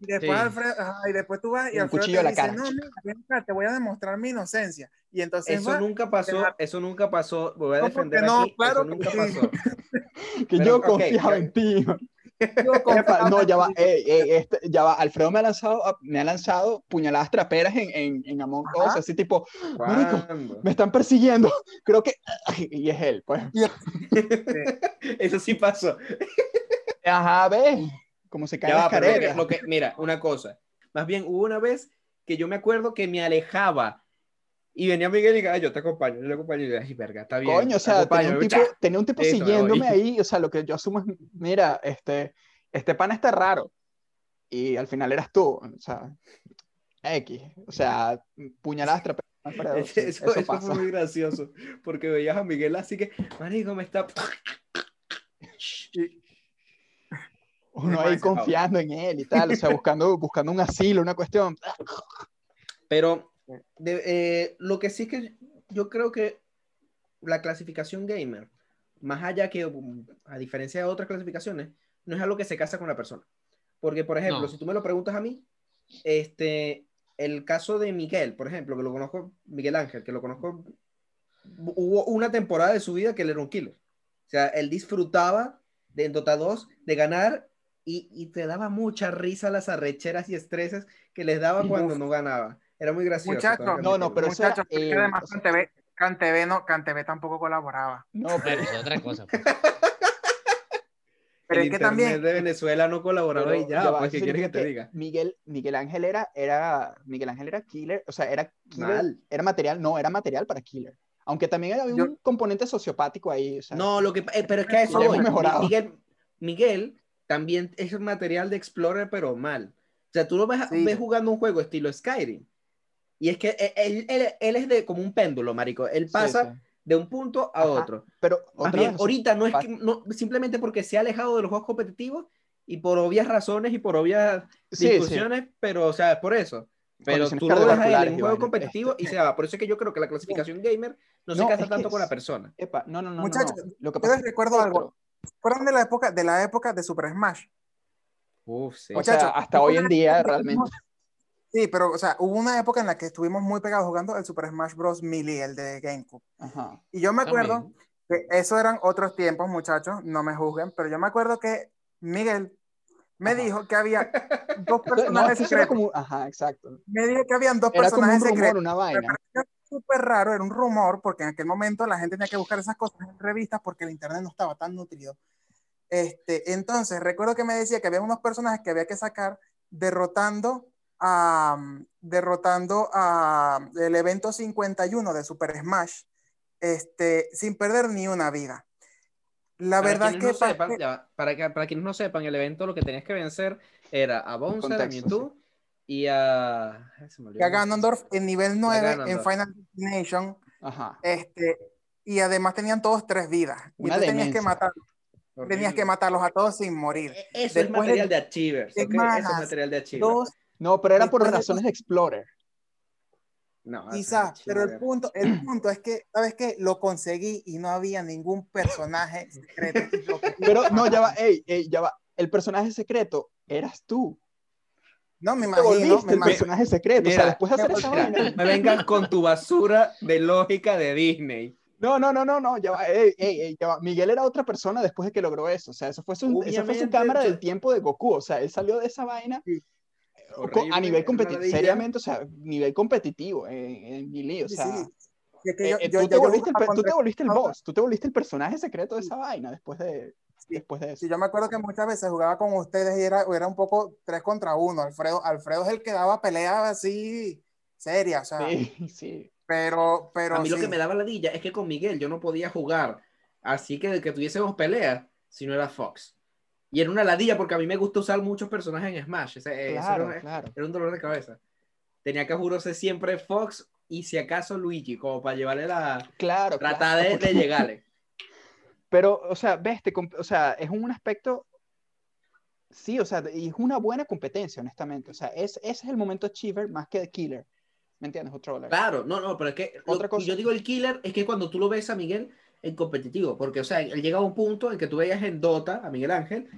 Y después, Sí. Alfredo, ajá, y después tú vas y Un Alfredo cuchillo a te la dice, cara. no, mira, te voy a demostrar mi inocencia. Y entonces Eso va, nunca pasó, eso nunca pasó. Voy a No, defender no, aquí. claro eso que nunca sí. pasó. [laughs] Que Pero, yo confiaba ya- en ti. Epa, no, ya va, ey, ey, este, ya va. Alfredo me ha lanzado, me ha lanzado puñaladas traperas en, en, en Among Us, así tipo, Marico, me están persiguiendo. [laughs] Creo que, y es él, pues. [laughs] Eso sí pasó. [laughs] Ajá, ves, como se que- caretas. lo que- mira, una cosa. Más bien, hubo una vez que yo me acuerdo que me alejaba y venía Miguel y "Ay, yo te acompaño, yo te acompaño. Y yo, ay, verga, está bien. Coño, o sea, tenía un, acompáñame". tipo, tenía un tipo me siguiéndome ahí, o sea, lo que yo asumo es, mira, este, este pana está raro, y al final eras tú, o sea, X, o sea, puñaladas Eso, eso- eso eso pasa. fue muy gracioso, porque veías a Miguel así que, marico, me está... [laughs] Uno ahí confiando en él y tal, o sea, buscando, buscando un asilo, una cuestión. Pero de- eh, lo que sí es que yo creo que la clasificación gamer, más allá que, um, a diferencia de otras clasificaciones, no es algo que se casa con la persona. Porque, por ejemplo, No. si tú me lo preguntas a mí, este, el caso de Miguel, por ejemplo, que lo conozco, Miguel Ángel, que lo conozco, hubo una temporada de su vida que él era un killer. O sea, él disfrutaba de en Dota 2 de ganar y, y te daba mucha risa las arrecheras y estreses que les daba cuando Uf. no ganaba. Era muy gracioso. Muchacho, tengo que no, no, pero eso era, Muchachos, es que eh, además o sea- no, Cantv tampoco colaboraba. No, pero, es otra cosa. pues. Pero el es que internet también, de Venezuela no colaboraba y ya, ya pues, eso ¿qué quieres que te diga? Miguel, Miguel Ángel era, era, Miguel Ángel era killer, o sea, era killer, Mal. era material, no, era material para killer. Aunque también había Yo- un componente sociopático ahí, o sea, No, lo que, eh, pero es que a eso voy. mejorado. Miguel, Miguel también es material de Explorer, pero mal. O sea, tú lo ves, Sí. ves jugando un juego estilo Skyrim. Y es que él, él- él- él es de como un péndulo, marico. Él sí, pasa sí. de un punto a Ajá. otro. Pero Más bien, vez, ahorita no es que, no, simplemente porque se ha alejado de los juegos competitivos y por obvias razones y por obvias sí, sí. discusiones, pero, o sea, por eso. Pero tú lo ves a él en un juego competitivo Este- y se va. Por eso es que yo creo que la clasificación gamer no, se No, casa es que tanto con la es- persona. Epa, no, no, no, no, Muchachos, no. Lo que yo pasa les es que recuerdo algo. fueron de la época, de la época de Super Smash. Uf, sí. O sea, Muchachos, hasta hoy en día realmente. Sí, pero, o sea, hubo una época en la que estuvimos muy pegados jugando el Super Smash Bros. Melee, el de GameCube. Ajá. Y yo me acuerdo También. que eso eran otros tiempos, muchachos, no me juzguen, pero yo me acuerdo que Miguel me Ajá. dijo que había dos [laughs] No, personajes era secretos. como, ajá, exacto. Me dijo que habían dos Era como un personajes rumor, secretos. una vaina. súper raro, era un rumor, porque en aquel momento la gente tenía que buscar esas cosas en revistas porque el internet no estaba tan nutrido. Este, entonces, recuerdo que me decía que había unos personajes que había que sacar derrotando a derrotando a el evento 51 de Super Smash este, sin perder ni una vida. La Para verdad es que no sepan, parte- ya para, que- para quienes no sepan, el evento lo que tenías que vencer era a Bowser, a Mewtwo y a... olvidó. a Ganondorf en nivel 9 en. Final Destination Ajá. este, y además tenían todos tres vidas. Y Una tú tenías que matar, Horrible. tenías que matarlos a todos sin morir. E- Eso es Después de material de Achievers, ¿ok? Eso es material de Achievers. Dos, No, pero era por Después razones de Explorer. No, quizás, pero el punto, el [clears throat] punto es que, ¿sabes qué? Lo conseguí y no había ningún personaje secreto. [laughs] Pero no, ya va, ey, ey, ya va. El personaje secreto eras tú. No, me Te imagino, volviste me el personaje secreto. o Mira, sea, después de hacer esa vaina. me vengas con tu basura de lógica de Disney. No, no, no, no, no, ya va, ey, ey, ey, ya va. Miguel era otra persona después de que logró eso. O sea, eso fue su, esa fue su cámara o del tiempo de Goku. O sea, él salió de esa vaina Sí. Horrible, a nivel competitivo, seriamente, o sea, nivel competitivo en, en Melee, o Sí, sea. sí. Es que eh, yo- eh, yo- tú, te volviste el, tú te volviste el boss, tú te volviste el personaje secreto de esa vaina después de, Sí. después de eso. Sí, yo me acuerdo que muchas veces jugaba con ustedes y era, era un poco tres contra uno. Alfredo, Alfredo es el que daba peleas así serias, o sea, Sí, [laughs] sí. pero, pero a mí lo sí. que me daba ladilla es que con Miguel yo no podía jugar así que que tuviésemos pelea si no era Fox. Y era una ladilla porque a mí me gusta usar muchos personajes en Smash. Ese- eso Claro, era, un- claro. era un dolor de cabeza. Tenía que jurarse siempre Fox y si acaso Luigi, como para llevarle la... Claro, Tratar claro, de, de llegarle. [laughs] Pero, o sea, ves, te o sea, es un aspecto, sí, o sea, y es una buena competencia, honestamente. O sea, es, ese es el momento achiever más que de killer. ¿Me entiendes? Dólar. Claro, no, no, pero es que lo- Otra cosa. yo digo el killer es que cuando tú lo ves a Miguel en competitivo, porque, o sea, él llega a un punto en que tú veías en Dota a Miguel Ángel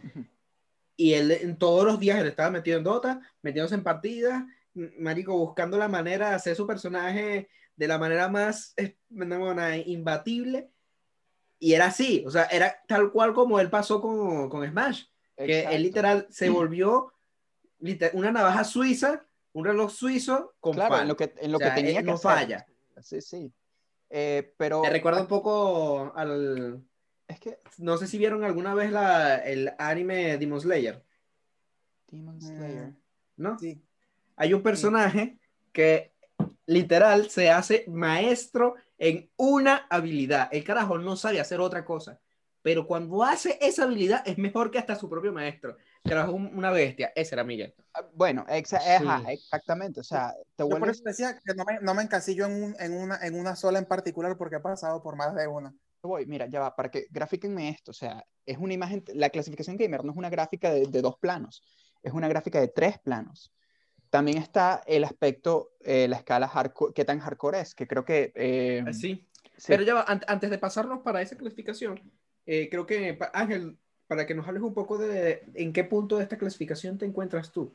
y él en todos los días él estaba metido en Dota, metiéndose en partidas, marico, buscando la manera de hacer su personaje de la manera más eh, no, no, imbatible. Y era así, o sea, era tal cual como él pasó con, con Smash, que Exacto. él literal se volvió liter- una navaja suiza, un reloj suizo con Claro, en lo que, en lo O sea, que tenía él que no hacer. falla. Sí, sí. Eh, pero Me recuerda un poco al. es que No sé si vieron alguna vez la, el anime Demon Slayer, Demon Slayer. ¿no? Sí. Hay un personaje que literal se hace maestro en una habilidad. El carajo no sabe hacer otra cosa. Pero cuando hace esa habilidad es mejor que hasta su propio maestro. Carajo, un- una bestia. Ese era Miguel. Ah, Bueno, exa- Sí. ajá, exactamente. O sea, te Yo por vuelves. eso decía que no me, no me encasillo en, un- en, una, en una sola en particular porque he pasado por más de una. voy, mira, ya va, para que gráfiquenme esto, o sea, es una imagen, la clasificación gamer no es una gráfica de, de dos planos, es una gráfica de tres planos. También está el aspecto, eh, la escala hardcore, qué tan hardcore es, que creo que... eh, Sí. sí, Pero ya va, an- antes de pasarnos para esa clasificación, eh, creo que, Ángel, para que nos hables un poco de en qué punto de esta clasificación te encuentras tú.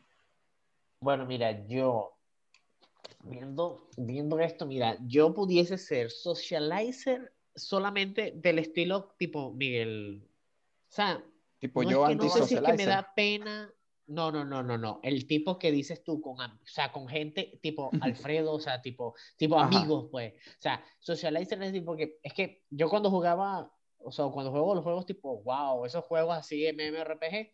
Bueno, mira, yo viendo, viendo esto, mira, yo pudiese ser socializer solamente del estilo tipo Miguel. O sea, Tipo no yo es que no sé si es que me da pena. No, no, no, no, no. El tipo que dices tú con, o sea, con gente tipo [laughs] Alfredo, o sea, tipo, tipo Ajá. amigos, pues. O sea, socializer es tipo que, es que yo cuando jugaba, o sea, cuando juego los juegos tipo, wow, esos juegos así MMORPG,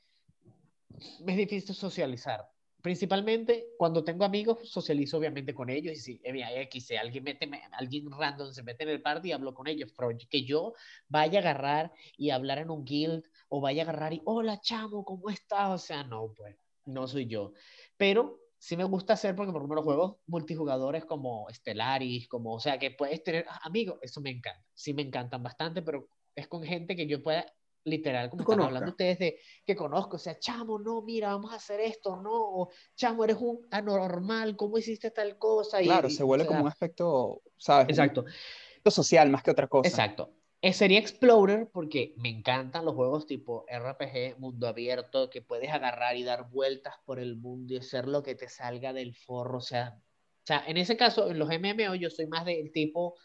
es difícil socializar. Principalmente cuando tengo amigos, socializo obviamente con ellos. Y si eh, mira, X, si alguien, mete, me- alguien random se mete en el party, hablo con ellos. Pero que yo vaya a agarrar y hablar en un guild o vaya a agarrar y, hola chamo, ¿cómo estás? O sea, no, pues, no soy yo. Pero sí me gusta hacer, porque por ejemplo los juegos multijugadores como Stellaris, como, o sea, que puedes tener ah, amigos, eso me encanta. Sí me encantan bastante, pero es con gente que yo pueda, literal, como están hablando ustedes de que conozco, o sea, chamo, no, mira, vamos a hacer esto, no, o chamo, eres un anormal, ¿cómo hiciste tal cosa? Y- Claro, se o vuelve sea, como un aspecto, ¿sabes? Un Exacto. aspecto social más que otra cosa. Exacto. Eh, sería Explorer porque me encantan los juegos tipo RPG, mundo abierto, que puedes agarrar y dar vueltas por el mundo y hacer lo que te salga del forro. O sea, o sea en ese caso, en los MMO yo soy más del tipo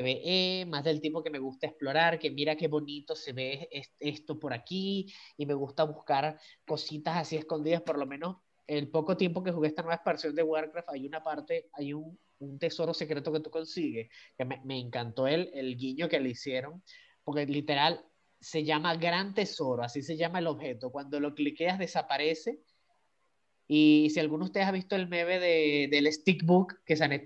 PvE, más del tipo que me gusta explorar, que mira qué bonito se ve es- esto por aquí y me gusta buscar cositas así escondidas, por lo menos el poco tiempo que jugué esta nueva expansión de Warcraft, hay una parte, hay un, un tesoro secreto que tú consigues que me, me encantó el, el guiño que le hicieron, porque literal se llama Gran Tesoro, así se llama el objeto. Cuando lo cliqueas desaparece. Y si alguno de ustedes ha visto el meme de, del stickbook, que sale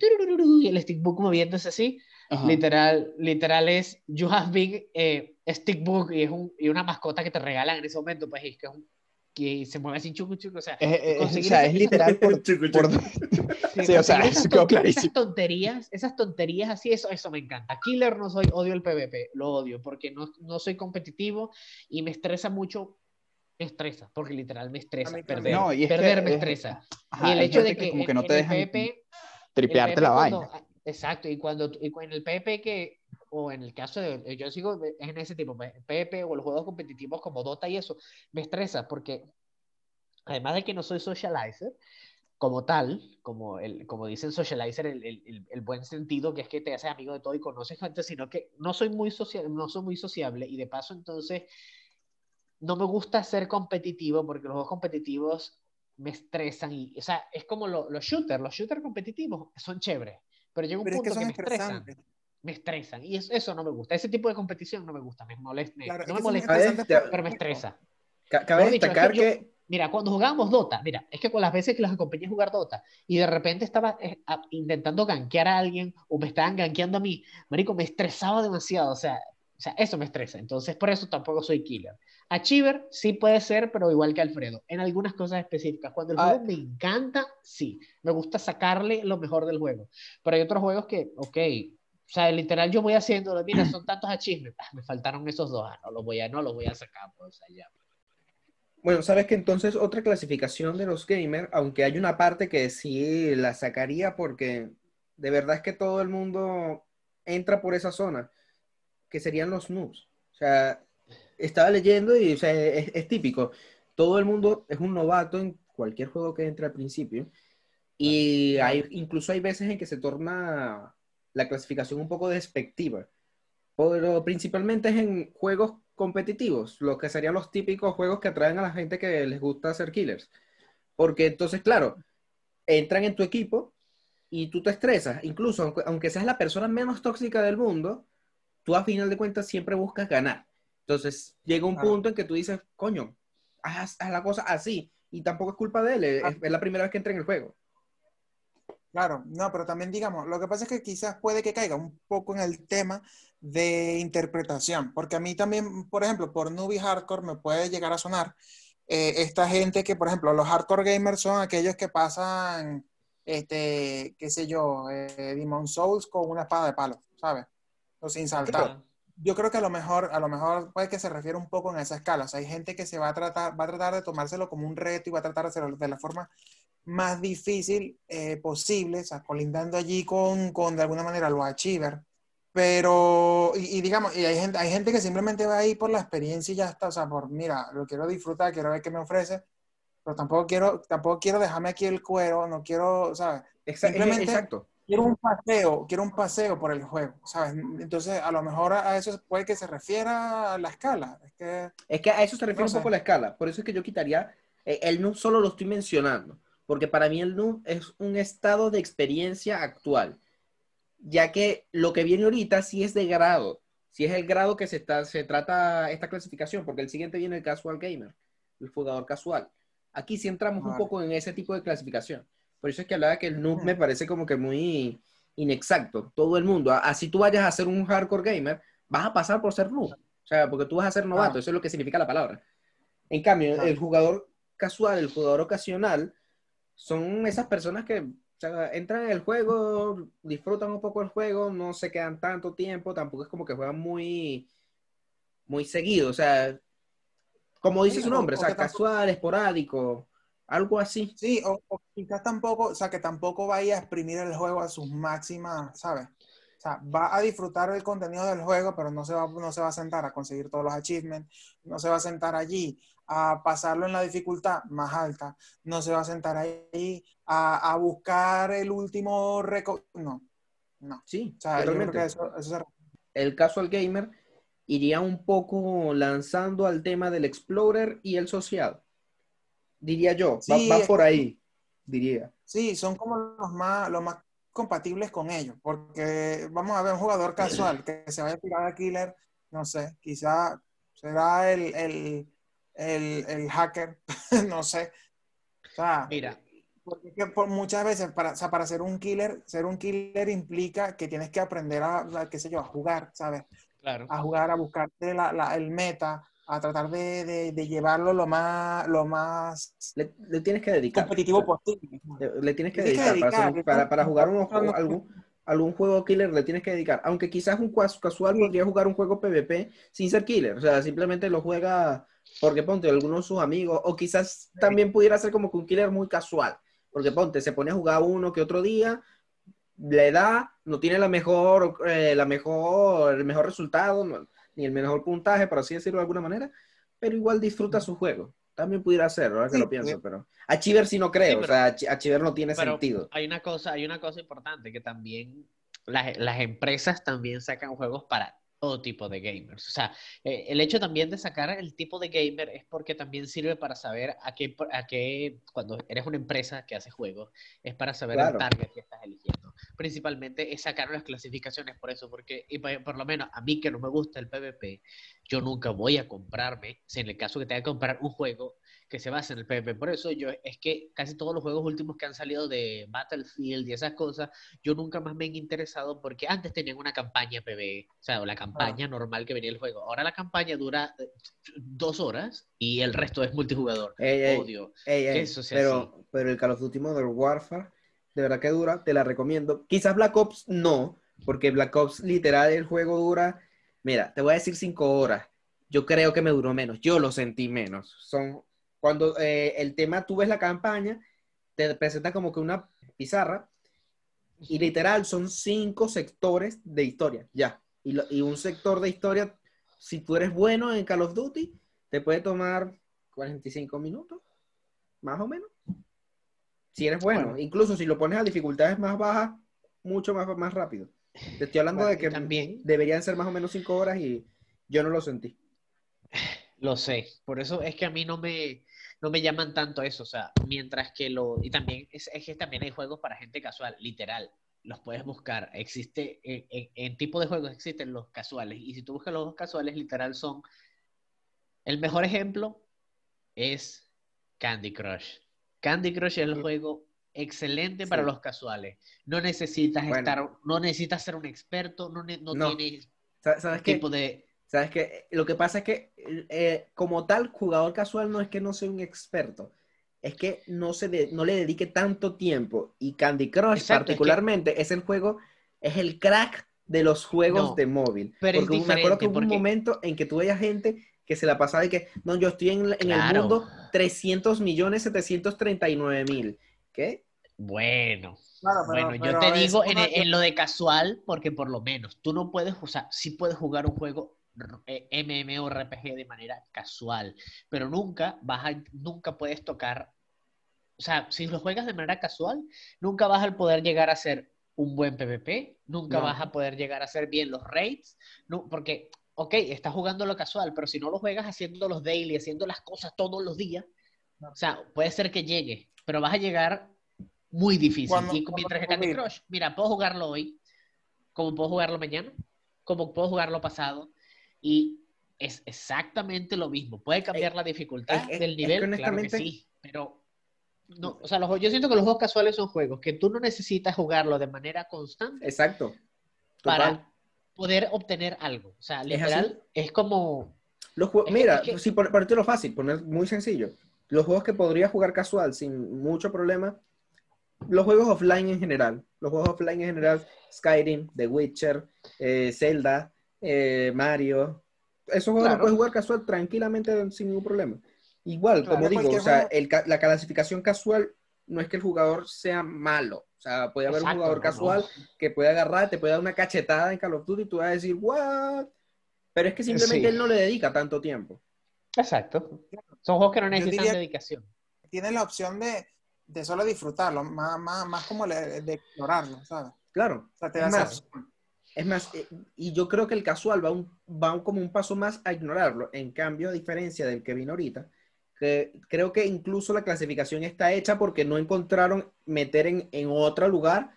y el stickbook moviéndose así, Ajá. literal, literal es You have been eh, stickbook y es un, y una mascota que te regalan en ese momento, pues es que, es un- que se mueve así chucu chucu, o sea, Es, es- o sea, es literal por, [laughs] Chucu, por- chucu. Sí, Sí, o sea, [laughs] esas, ton- clarísimo. esas tonterías, esas tonterías así, eso, eso me encanta. Killer no soy, odio el PvP, lo odio porque no, no soy competitivo y me estresa mucho, me estresa, porque literal me A estresa, perder. No, y es que perder me es- estresa. Ajá, y el hecho de gente que, como que no te el dejan PvP, el tripearte PvP la cuando- vaina. ah, Exacto, y cuando y en el PvP que, o en el caso de, yo sigo en ese tipo, PvP o los juegos competitivos como Dota y eso, me estresa porque además de que no soy socializer, como tal, como, el, como socializer, el, el, el, el buen sentido, que es que te haces amigo de todo y conoces gente, sino que no soy muy, social, no soy muy sociable y de paso entonces no me gusta ser competitivo porque los juegos competitivos me estresan y, o sea, es como lo- los shooters, los shooters competitivos son chéveres, pero llega un Pero es que punto que, me estresan, me estresan. Y eso, eso no me gusta, ese tipo de competición no me gusta, me molesta, Claro, no me molesta, Pero me estresa. Ca- Cabe Mejor dicho, es destacar que yo- Mira, cuando jugábamos Dota, mira, es que con las veces que los acompañé a jugar Dota y de repente estaba eh, a- intentando gankear a alguien o me estaban gankeando a mí, marico, me estresaba demasiado, o sea, sea, eso me estresa, entonces por eso tampoco soy killer. Achiever sí puede ser, pero igual que Alfredo, en algunas cosas específicas. Cuando el Ah. juego me encanta, sí, me gusta sacarle lo mejor del juego, pero hay otros juegos que, ok, o sea, literal yo voy haciendo, mira, son [clears throat] tantos achievements, ah, me faltaron esos dos, ah, no los voy a, no los voy a sacar, pues, o sea, ya. Bueno, sabes que entonces otra clasificación de los gamers, aunque hay una parte que sí la sacaría porque de verdad es que todo el mundo entra por esa zona, que serían los noobs. O sea, estaba leyendo y o sea, es, es típico. Todo el mundo es un novato en cualquier juego que entre al principio. Y hay, incluso hay veces en que se torna la clasificación un poco despectiva. Pero principalmente es en juegos competitivos, lo que serían los típicos juegos que atraen a la gente que les gusta ser killers. Porque entonces, claro, entran en tu equipo y tú te estresas. Incluso aunque, aunque seas la persona menos tóxica del mundo, tú a final de cuentas siempre buscas ganar. Entonces llega un punto en que tú dices, coño, haz, haz la cosa así. Y tampoco es culpa de él, es, es la primera vez que entra en el juego. Claro, no, pero también digamos, lo que pasa es que quizás puede que caiga un poco en el tema de interpretación, porque a mí también, por ejemplo, por newbie hardcore me puede llegar a sonar eh, esta gente que, por ejemplo, los hardcore gamers son aquellos que pasan, este, qué sé yo, eh, Demon Souls con una espada de palo, ¿sabes? O sin saltar. Yo creo que a lo mejor, a lo mejor puede que se refiere un poco en esa escala. O sea, hay gente que se va a tratar, va a tratar de tomárselo como un reto y va a tratar de hacerlo de la forma más difícil eh, posible, o sea, colindando allí con, con de alguna manera los achievers. Pero, y, y digamos, y hay gente, hay gente que simplemente va ahí por la experiencia y ya está, o sea, por, mira, lo quiero disfrutar, quiero ver qué me ofrece, pero tampoco quiero, tampoco quiero dejarme aquí el cuero, no quiero, ¿sabes? Exa- Simplemente- Exacto. Quiero un paseo, quiero un paseo por el juego, ¿sabes? Entonces, a lo mejor a eso puede que se refiera a la escala. Es que, es que a eso se refiere No un sé. poco la escala. Por eso es que yo quitaría, eh, el NUM solo lo estoy mencionando, porque para mí el NUM es un estado de experiencia actual, ya que lo que viene ahorita sí es de grado, sí es el grado que se, está, se trata esta clasificación, porque el siguiente viene el casual gamer, el jugador casual. Aquí sí entramos un Vale. poco en ese tipo de clasificación. Por eso es que hablaba que el noob me parece como que muy inexacto. Todo el mundo, así tú vayas a ser un hardcore gamer, vas a pasar por ser noob. O sea, porque tú vas a ser novato, eso es lo que significa la palabra. En cambio, el jugador casual, el jugador ocasional, son esas personas que o sea, entran en el juego, disfrutan un poco el juego, no se quedan tanto tiempo, tampoco es como que juegan muy, muy seguido. O sea, como dice Sí, su nombre, o o sea, tampoco- casual, esporádico, algo así. Sí, o, o quizás tampoco, o sea, que tampoco vaya a exprimir el juego a sus máximas, ¿sabes? O sea, va a disfrutar el contenido del juego, pero no se va, no se va a sentar a conseguir todos los achievements, no se va a sentar allí a pasarlo en la dificultad más alta, no se va a sentar ahí a, a buscar el último récord, no, no. Sí, O sea, yo creo totalmente. que eso, eso se- el casual gamer iría un poco lanzando al tema del explorer y el social. Diría yo, va, Sí, va por ahí, diría. Sí, son como los más, los más compatibles con ellos, porque vamos a ver un jugador casual que se vaya a tirar a killer, no sé, quizá será el, el, el, el hacker, [laughs] no sé. O sea, Mira, porque por muchas veces para, o sea, para ser un killer, ser un killer implica que tienes que aprender a, a, qué sé yo, a jugar, ¿sabes? claro. A jugar, a buscarte la, la- el meta, a tratar de, de- de llevarlo lo más, lo más Le, le tienes que dedicar. competitivo sea, posible. le, le tienes que Le tienes que dedicar. para, un- para, para jugar un- no, no, algún, algún juego killer le tienes que dedicar. Aunque quizás un cas- casual podría jugar un juego PvP sin ser killer. O sea, simplemente lo juega porque ponte alguno de sus amigos. O quizás también pudiera ser como que un killer muy casual. Porque ponte, se pone a jugar uno que otro día, le da, no tiene la mejor, eh, la mejor, el mejor resultado, no- ni el mejor puntaje, por así decirlo de alguna manera, pero igual disfruta su juego. También pudiera ser, ahora que Sí, lo pienso, pero a Chiver sí no creo, Sí, o sea, a Chi- a Chiver no tiene Pero sentido. hay una cosa, hay una cosa importante que también las, las empresas también sacan juegos para todo tipo de gamers. O sea, eh, el hecho también de sacar el tipo de gamer es porque también sirve para saber a qué, a qué, cuando eres una empresa que hace juegos, es para saber Claro. el target que estás eligiendo. Principalmente es sacar las clasificaciones por eso, porque y por, por lo menos a mí que no me gusta el PvP, yo nunca voy a comprarme, si en el caso que tenga que comprar un juego que se basa en el PvP. Por eso yo es que casi todos los juegos últimos que han salido de Battlefield y esas cosas, yo nunca más me han interesado porque antes tenían una campaña PvE, o sea, o la campaña normal que venía el juego. Ahora la campaña dura eh, dos horas y el resto es multijugador. Ey, ey, Odio. ey, eso sea pero, pero el Call of Duty Modern Warfare, de verdad que dura, te la recomiendo. Quizás Black Ops no, porque Black Ops literal el juego dura, mira, te voy a decir cinco horas. Yo creo que me duró menos, yo lo sentí menos. Son cuando eh, el tema, tú ves la campaña, te presenta como que una pizarra y literal son cinco sectores de historia, ya. Y, y un sector de historia, si tú eres bueno en Call of Duty, te puede tomar 45 minutos, más o menos. Si eres bueno, Bueno. incluso si lo pones a dificultades más bajas, mucho más, más rápido. Te estoy hablando Bueno, de que también- deberían ser más o menos 5 horas y yo no lo sentí. Lo sé, por eso es que a mí no me, no me llaman tanto eso, o sea, mientras que lo, y también es, es que también hay juegos para gente casual, literal, los puedes buscar, existe, en, en- en tipo de juegos existen los casuales, y si tú buscas los casuales, literal son, el mejor ejemplo es Candy Crush. Candy Crush es el juego excelente para los casuales, no necesitas Bueno. estar, no necesitas ser un experto, no, ne- no, No. tienes Sa- ¿Sabes de... ¿Sabes qué? Lo que pasa es que, eh, como tal, jugador casual no es que no sea un experto, es que no, se de- no le dedique tanto tiempo. Y Candy Crush, Exacto, es que- particularmente, es, el juego, es el crack de los juegos No, de móvil. pero es porque me acuerdo que hubo un momento en que tú veías gente que se la pasaba y que, no, yo estoy en, en el mundo 300 millones 739 mil. ¿Qué? Bueno, Claro, pero- bueno, yo te digo en, una- en lo de casual, porque por lo menos tú no puedes usar, sí puedes jugar un juego eh, MMORPG de manera casual, pero nunca vas a, nunca puedes tocar, o sea, si lo juegas de manera casual, nunca vas a poder llegar a ser un buen PvP, nunca No. vas a poder llegar a hacer bien los raids, no, porque, ok, estás jugando lo casual, pero si no lo juegas haciendo los daily, haciendo las cosas todos los días, o sea, puede ser que llegue, pero vas a llegar muy difícil. Cuando- y mientras que Candy. Crush, mira, puedo jugarlo hoy, como puedo jugarlo mañana, como puedo jugarlo pasado, y es exactamente lo mismo. Puede cambiar la dificultad es- es- del es que nivel, claro que honestamente- sí, pero no, o sea, los, yo siento que los juegos casuales son juegos que tú no necesitas jugarlo de manera constante Exacto. para Total. Poder obtener algo. O sea, literal, es, como... Los Es que- Mira, es que- si por, lo fácil, poner muy sencillo. Los juegos que podría jugar casual sin mucho problema, los juegos offline en general. Los juegos offline en general, Skyrim, The Witcher, eh, Zelda, eh, Mario. Esos juegos Claro. los puedes jugar casual tranquilamente sin ningún problema. Igual, Claro, como digo, o sea, juego. el ca- la clasificación casual no es que el jugador sea malo. O sea, puede haber Exacto, un jugador no, casual no. que puede agarrar, te puede dar una cachetada en Call of Duty y tú vas a decir, ¿what? Pero es que simplemente Sí. él no le dedica tanto tiempo. Exacto. Son juegos que no necesitan diría- dedicación. Tienes la opción de, de solo disfrutarlo, más, más, más como le- de explorarlo, ¿sabes? Claro. O sea, te Es más. Es más, eh, y yo creo que el casual va, un, va un- como un paso más a ignorarlo. En cambio, a diferencia del que vino ahorita, que creo que incluso la clasificación está hecha porque no encontraron meter en, en otro lugar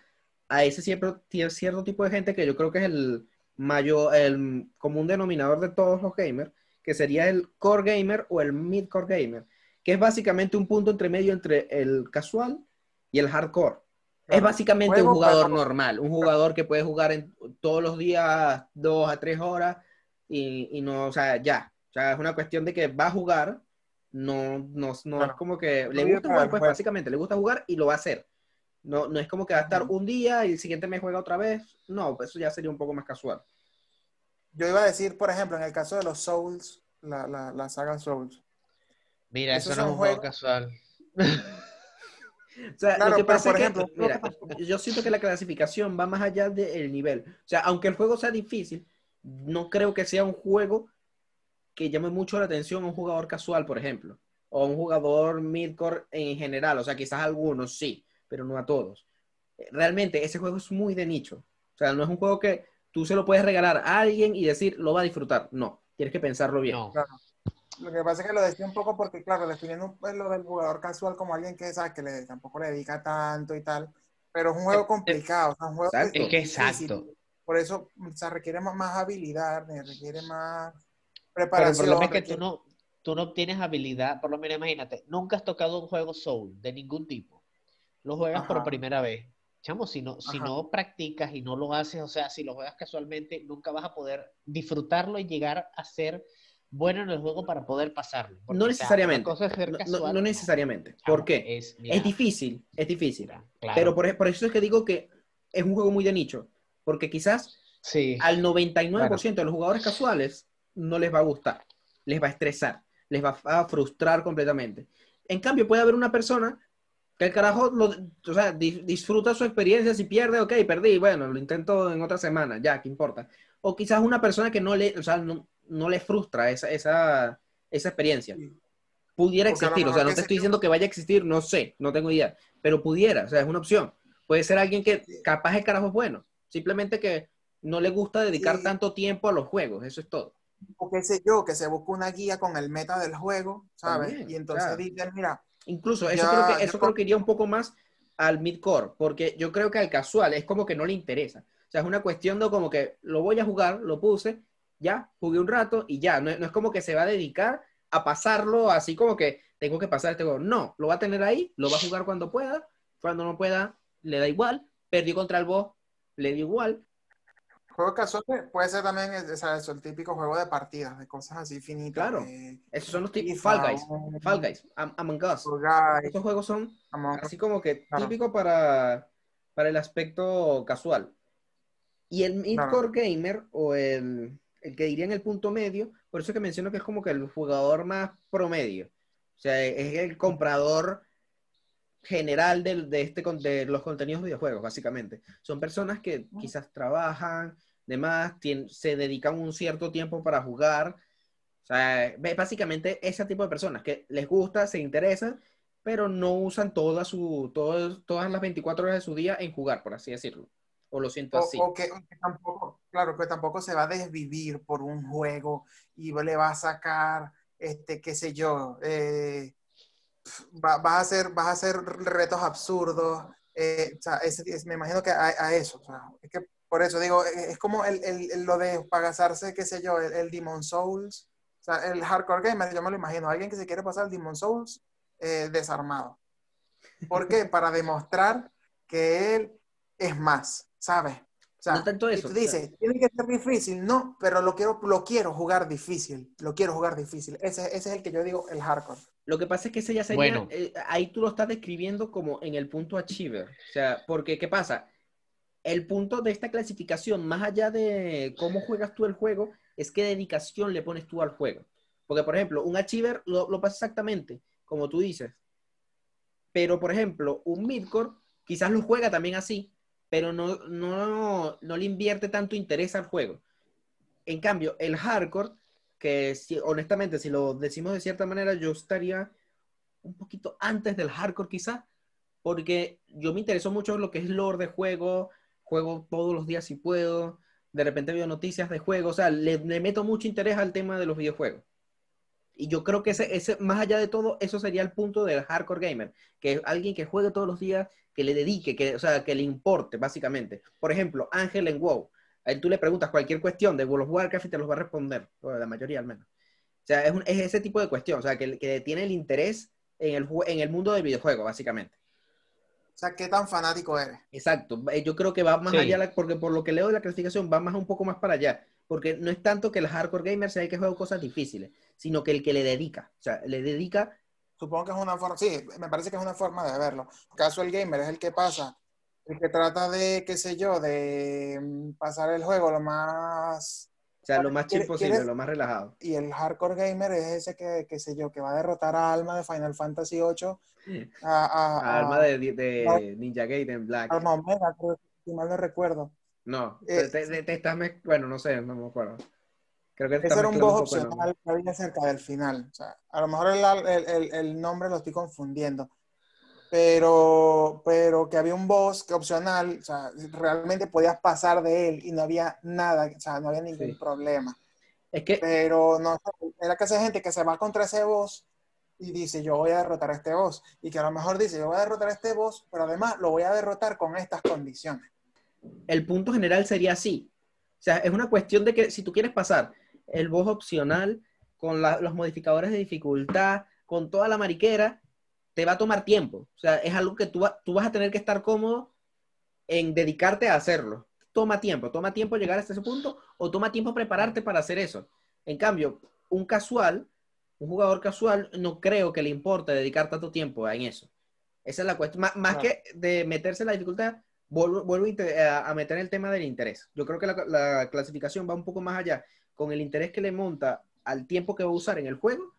a ese cierto, cierto tipo de gente que yo creo que es el mayor, el común denominador de todos los gamers, que sería el core gamer o el mid-core gamer, que es básicamente un punto entre medio entre el casual y el hardcore. Es básicamente un Juego, jugador pero- normal, un jugador que puede jugar en, todos los días dos a tres horas y, y no, o sea, ya. O sea, es una cuestión de que va a jugar, no, no, no Claro. es como que le gusta jugar, pues juego. básicamente le gusta jugar y lo va a hacer. No, no es como que va a estar un día y el siguiente me juega otra vez. No, pues eso ya sería un poco más casual. Yo iba a decir, por ejemplo, en el caso de los Souls, la, la, la saga Souls. Mira, eso no es un juego casual. [laughs] O sea, Claro, lo que pasa por es que, ejemplo, mira, yo siento que la clasificación va más allá del nivel. O sea, aunque el juego sea difícil, no creo que sea un juego que llame mucho la atención a un jugador casual, por ejemplo, o a un jugador midcore en general. O sea, quizás a algunos sí, pero no a todos. Realmente, ese juego es muy de nicho. O sea, no es un juego que tú se lo puedes regalar a alguien y decir, lo va a disfrutar. No, tienes que pensarlo bien. No. Lo que pasa es que lo decía un poco porque, claro, definiendo pues, lo del jugador casual como alguien que, ¿sabes? que le, tampoco le dedica tanto y tal, pero es un juego complicado, o sea, un juego Exacto. Es que exacto. Por eso, o sea, requiere más, más habilidad, requiere más Pero el preparación. problema es que tú no, tú no obtienes habilidad, por lo menos imagínate, nunca has tocado un juego Soul de ningún tipo. Lo juegas por Ajá. primera vez. Chamo, si no, si no practicas y no lo haces, o sea, si lo juegas casualmente, nunca vas a poder disfrutarlo y llegar a ser bueno en el juego para poder pasarlo. Porque, No o sea, necesariamente. ser No, no- casual, no necesariamente. Chamo, ¿Por qué? Es, Es difícil, es difícil. mira, claro. Pero por, por eso es que digo que es un juego muy de nicho. Porque quizás sí. al 99% de los jugadores casuales no les va a gustar. Les va a estresar. Les va a frustrar completamente. En cambio, puede haber una persona que el carajo lo- o sea, di- disfruta su experiencia. Si pierde, ok, perdí. Bueno, lo intento en otra semana. Ya, ¿qué importa? O quizás una persona que no le, o sea, no, no le frustra esa, esa, esa experiencia. Pudiera Porque existir. O sea, no te estoy diciendo que vaya a existir, no sé, no tengo idea. Pero pudiera, o sea, es una opción. Puede ser alguien que capaz el carajo es bueno. Simplemente que no le gusta dedicar Sí. tanto tiempo a los juegos. Eso es todo. O qué sé yo, que se busca una guía con el meta del juego, ¿sabes? También, y entonces claro. dicen, mira, Incluso eso Ya, creo que yo eso con- creo que iría un poco más al midcore, porque yo creo que al casual es como que no le interesa. O sea, es una cuestión de como que lo voy a jugar, lo puse, ya, jugué un rato y ya. No, no es como que se va a dedicar a pasarlo así como que tengo que pasar este juego. No, lo va a tener ahí, lo va a jugar cuando pueda, cuando no pueda, le da igual. Perdió contra el boss, le dio igual. Juego casual puede ser también sea, eso, el típico juego de partidas, de cosas así finitas. Claro. de Esos son los FIFA, Fall Guys, Fall Guys, Am- Among Us. Guys, Estos juegos son Among así como que Claro. típico para, para el aspecto casual. Y el midcore gamer o el, el que diría en el punto medio, por eso que menciono que es como que el jugador más promedio. O sea, es el comprador general del- de, este, de los contenidos de videojuegos, básicamente. Son personas que quizás trabajan, demás, tien- se dedican un cierto tiempo para jugar. O sea, básicamente ese tipo de personas que les gusta, se interesan, pero no usan toda su, todo- todas las 24 horas de su día en jugar, por así decirlo. O lo siento así. O, que, tampoco, claro, que tampoco se va a desvivir por un juego y le va a sacar, este, qué sé yo, eh, vas, a hacer, vas a hacer retos absurdos. Eh, o sea, me imagino que a, eso. O sea, es que por eso digo, e, es como el, el, lo de pagasarse, qué sé yo, el, el, Demon Souls. O sea, el hardcore gamer, yo me lo imagino, alguien que se quiere pasar el Demon Souls eh, desarmado. ¿Por qué? [laughs] Para demostrar que él es más, ¿sabes? O sea, no tanto eso. Y tú dices, tiene que ser difícil, no, pero lo quiero, lo quiero jugar difícil, lo quiero jugar difícil. Ese, ese es el que yo digo, el hardcore. Lo que pasa es que ese ya sería, bueno. Eh, ahí tú lo estás describiendo como en el punto achiever. O sea, porque, ¿qué pasa? El punto de esta clasificación, más allá de cómo juegas tú el juego, es qué dedicación le pones tú al juego. Porque, por ejemplo, un achiever lo, lo pasa exactamente como tú dices. Pero, por ejemplo, un midcore quizás lo juega también así, pero no, no, no le invierte tanto interés al juego. En cambio, el hardcore, que si, honestamente, si lo decimos de cierta manera, yo estaría un poquito antes del hardcore quizás, porque yo me interesó mucho lo que es lore de juego, juego todos los días si puedo, de repente veo noticias de juego, o sea, le, meto mucho interés al tema de los videojuegos. Y yo creo que ese, ese, más allá de todo, eso sería el punto del hardcore gamer, que es alguien que juegue todos los días, que le dedique, que, o sea, que le importe, básicamente. Por ejemplo, Ángel en WoW. A él tú le preguntas cualquier cuestión de World of Warcraft y te los va a responder, la mayoría al menos. O sea, es, es ese tipo de cuestión, o sea, que, que tiene el interés en el, en el mundo del videojuego, básicamente. O sea, ¿qué tan fanático eres? Exacto. Eh, yo creo que va más allá, porque por lo que leo de la clasificación, va más un poco más para allá. Porque no es tanto que el hardcore gamer sea el que juega cosas difíciles, sino que el que le dedica. O sea, le dedica. Supongo que es una forma, sí, me parece que es una forma de verlo. caso el gamer es el que pasa, el que trata de, qué sé yo, de mm, pasar el juego lo más sea, lo más chill posible, lo más relajado. Y el hardcore gamer es ese que, qué sé yo, que va a derrotar a Alma de Final Fantasy VIII. [laughs] A, Alma de, de, Ninja Gaiden Black. Alma Omega, si mal no recuerdo. No, eh, te, estás, bueno, no sé, no me acuerdo. Creo que Ese era un boss opcional que había cerca del final. O sea, a lo mejor el, el, el, nombre lo estoy confundiendo. Pero, pero que había un boss que opcional, o sea, realmente podías pasar de él y no había nada, o sea, no había ningún problema. Es que... Pero no, era que hay gente que se va contra ese boss y dice, yo voy a derrotar a este boss. Y que a lo mejor dice, yo voy a derrotar a este boss, pero además lo voy a derrotar con estas condiciones el punto general sería así. O sea, es una cuestión de que si tú quieres pasar el voz opcional con los modificadores de dificultad, con toda la mariquera, te va a tomar tiempo. O sea, es algo que tú, tú vas a tener que estar cómodo en dedicarte a hacerlo. Toma tiempo, toma tiempo llegar hasta ese punto o toma tiempo prepararte para hacer eso. En cambio, un casual, un jugador casual, no creo que le importe dedicar tanto tiempo en eso. Esa es la cuestión. más que de meterse en la dificultad, vuelvo, a meter el tema del interés. Yo creo que la, clasificación va un poco más allá con el interés que le monta al tiempo que va a usar en el juego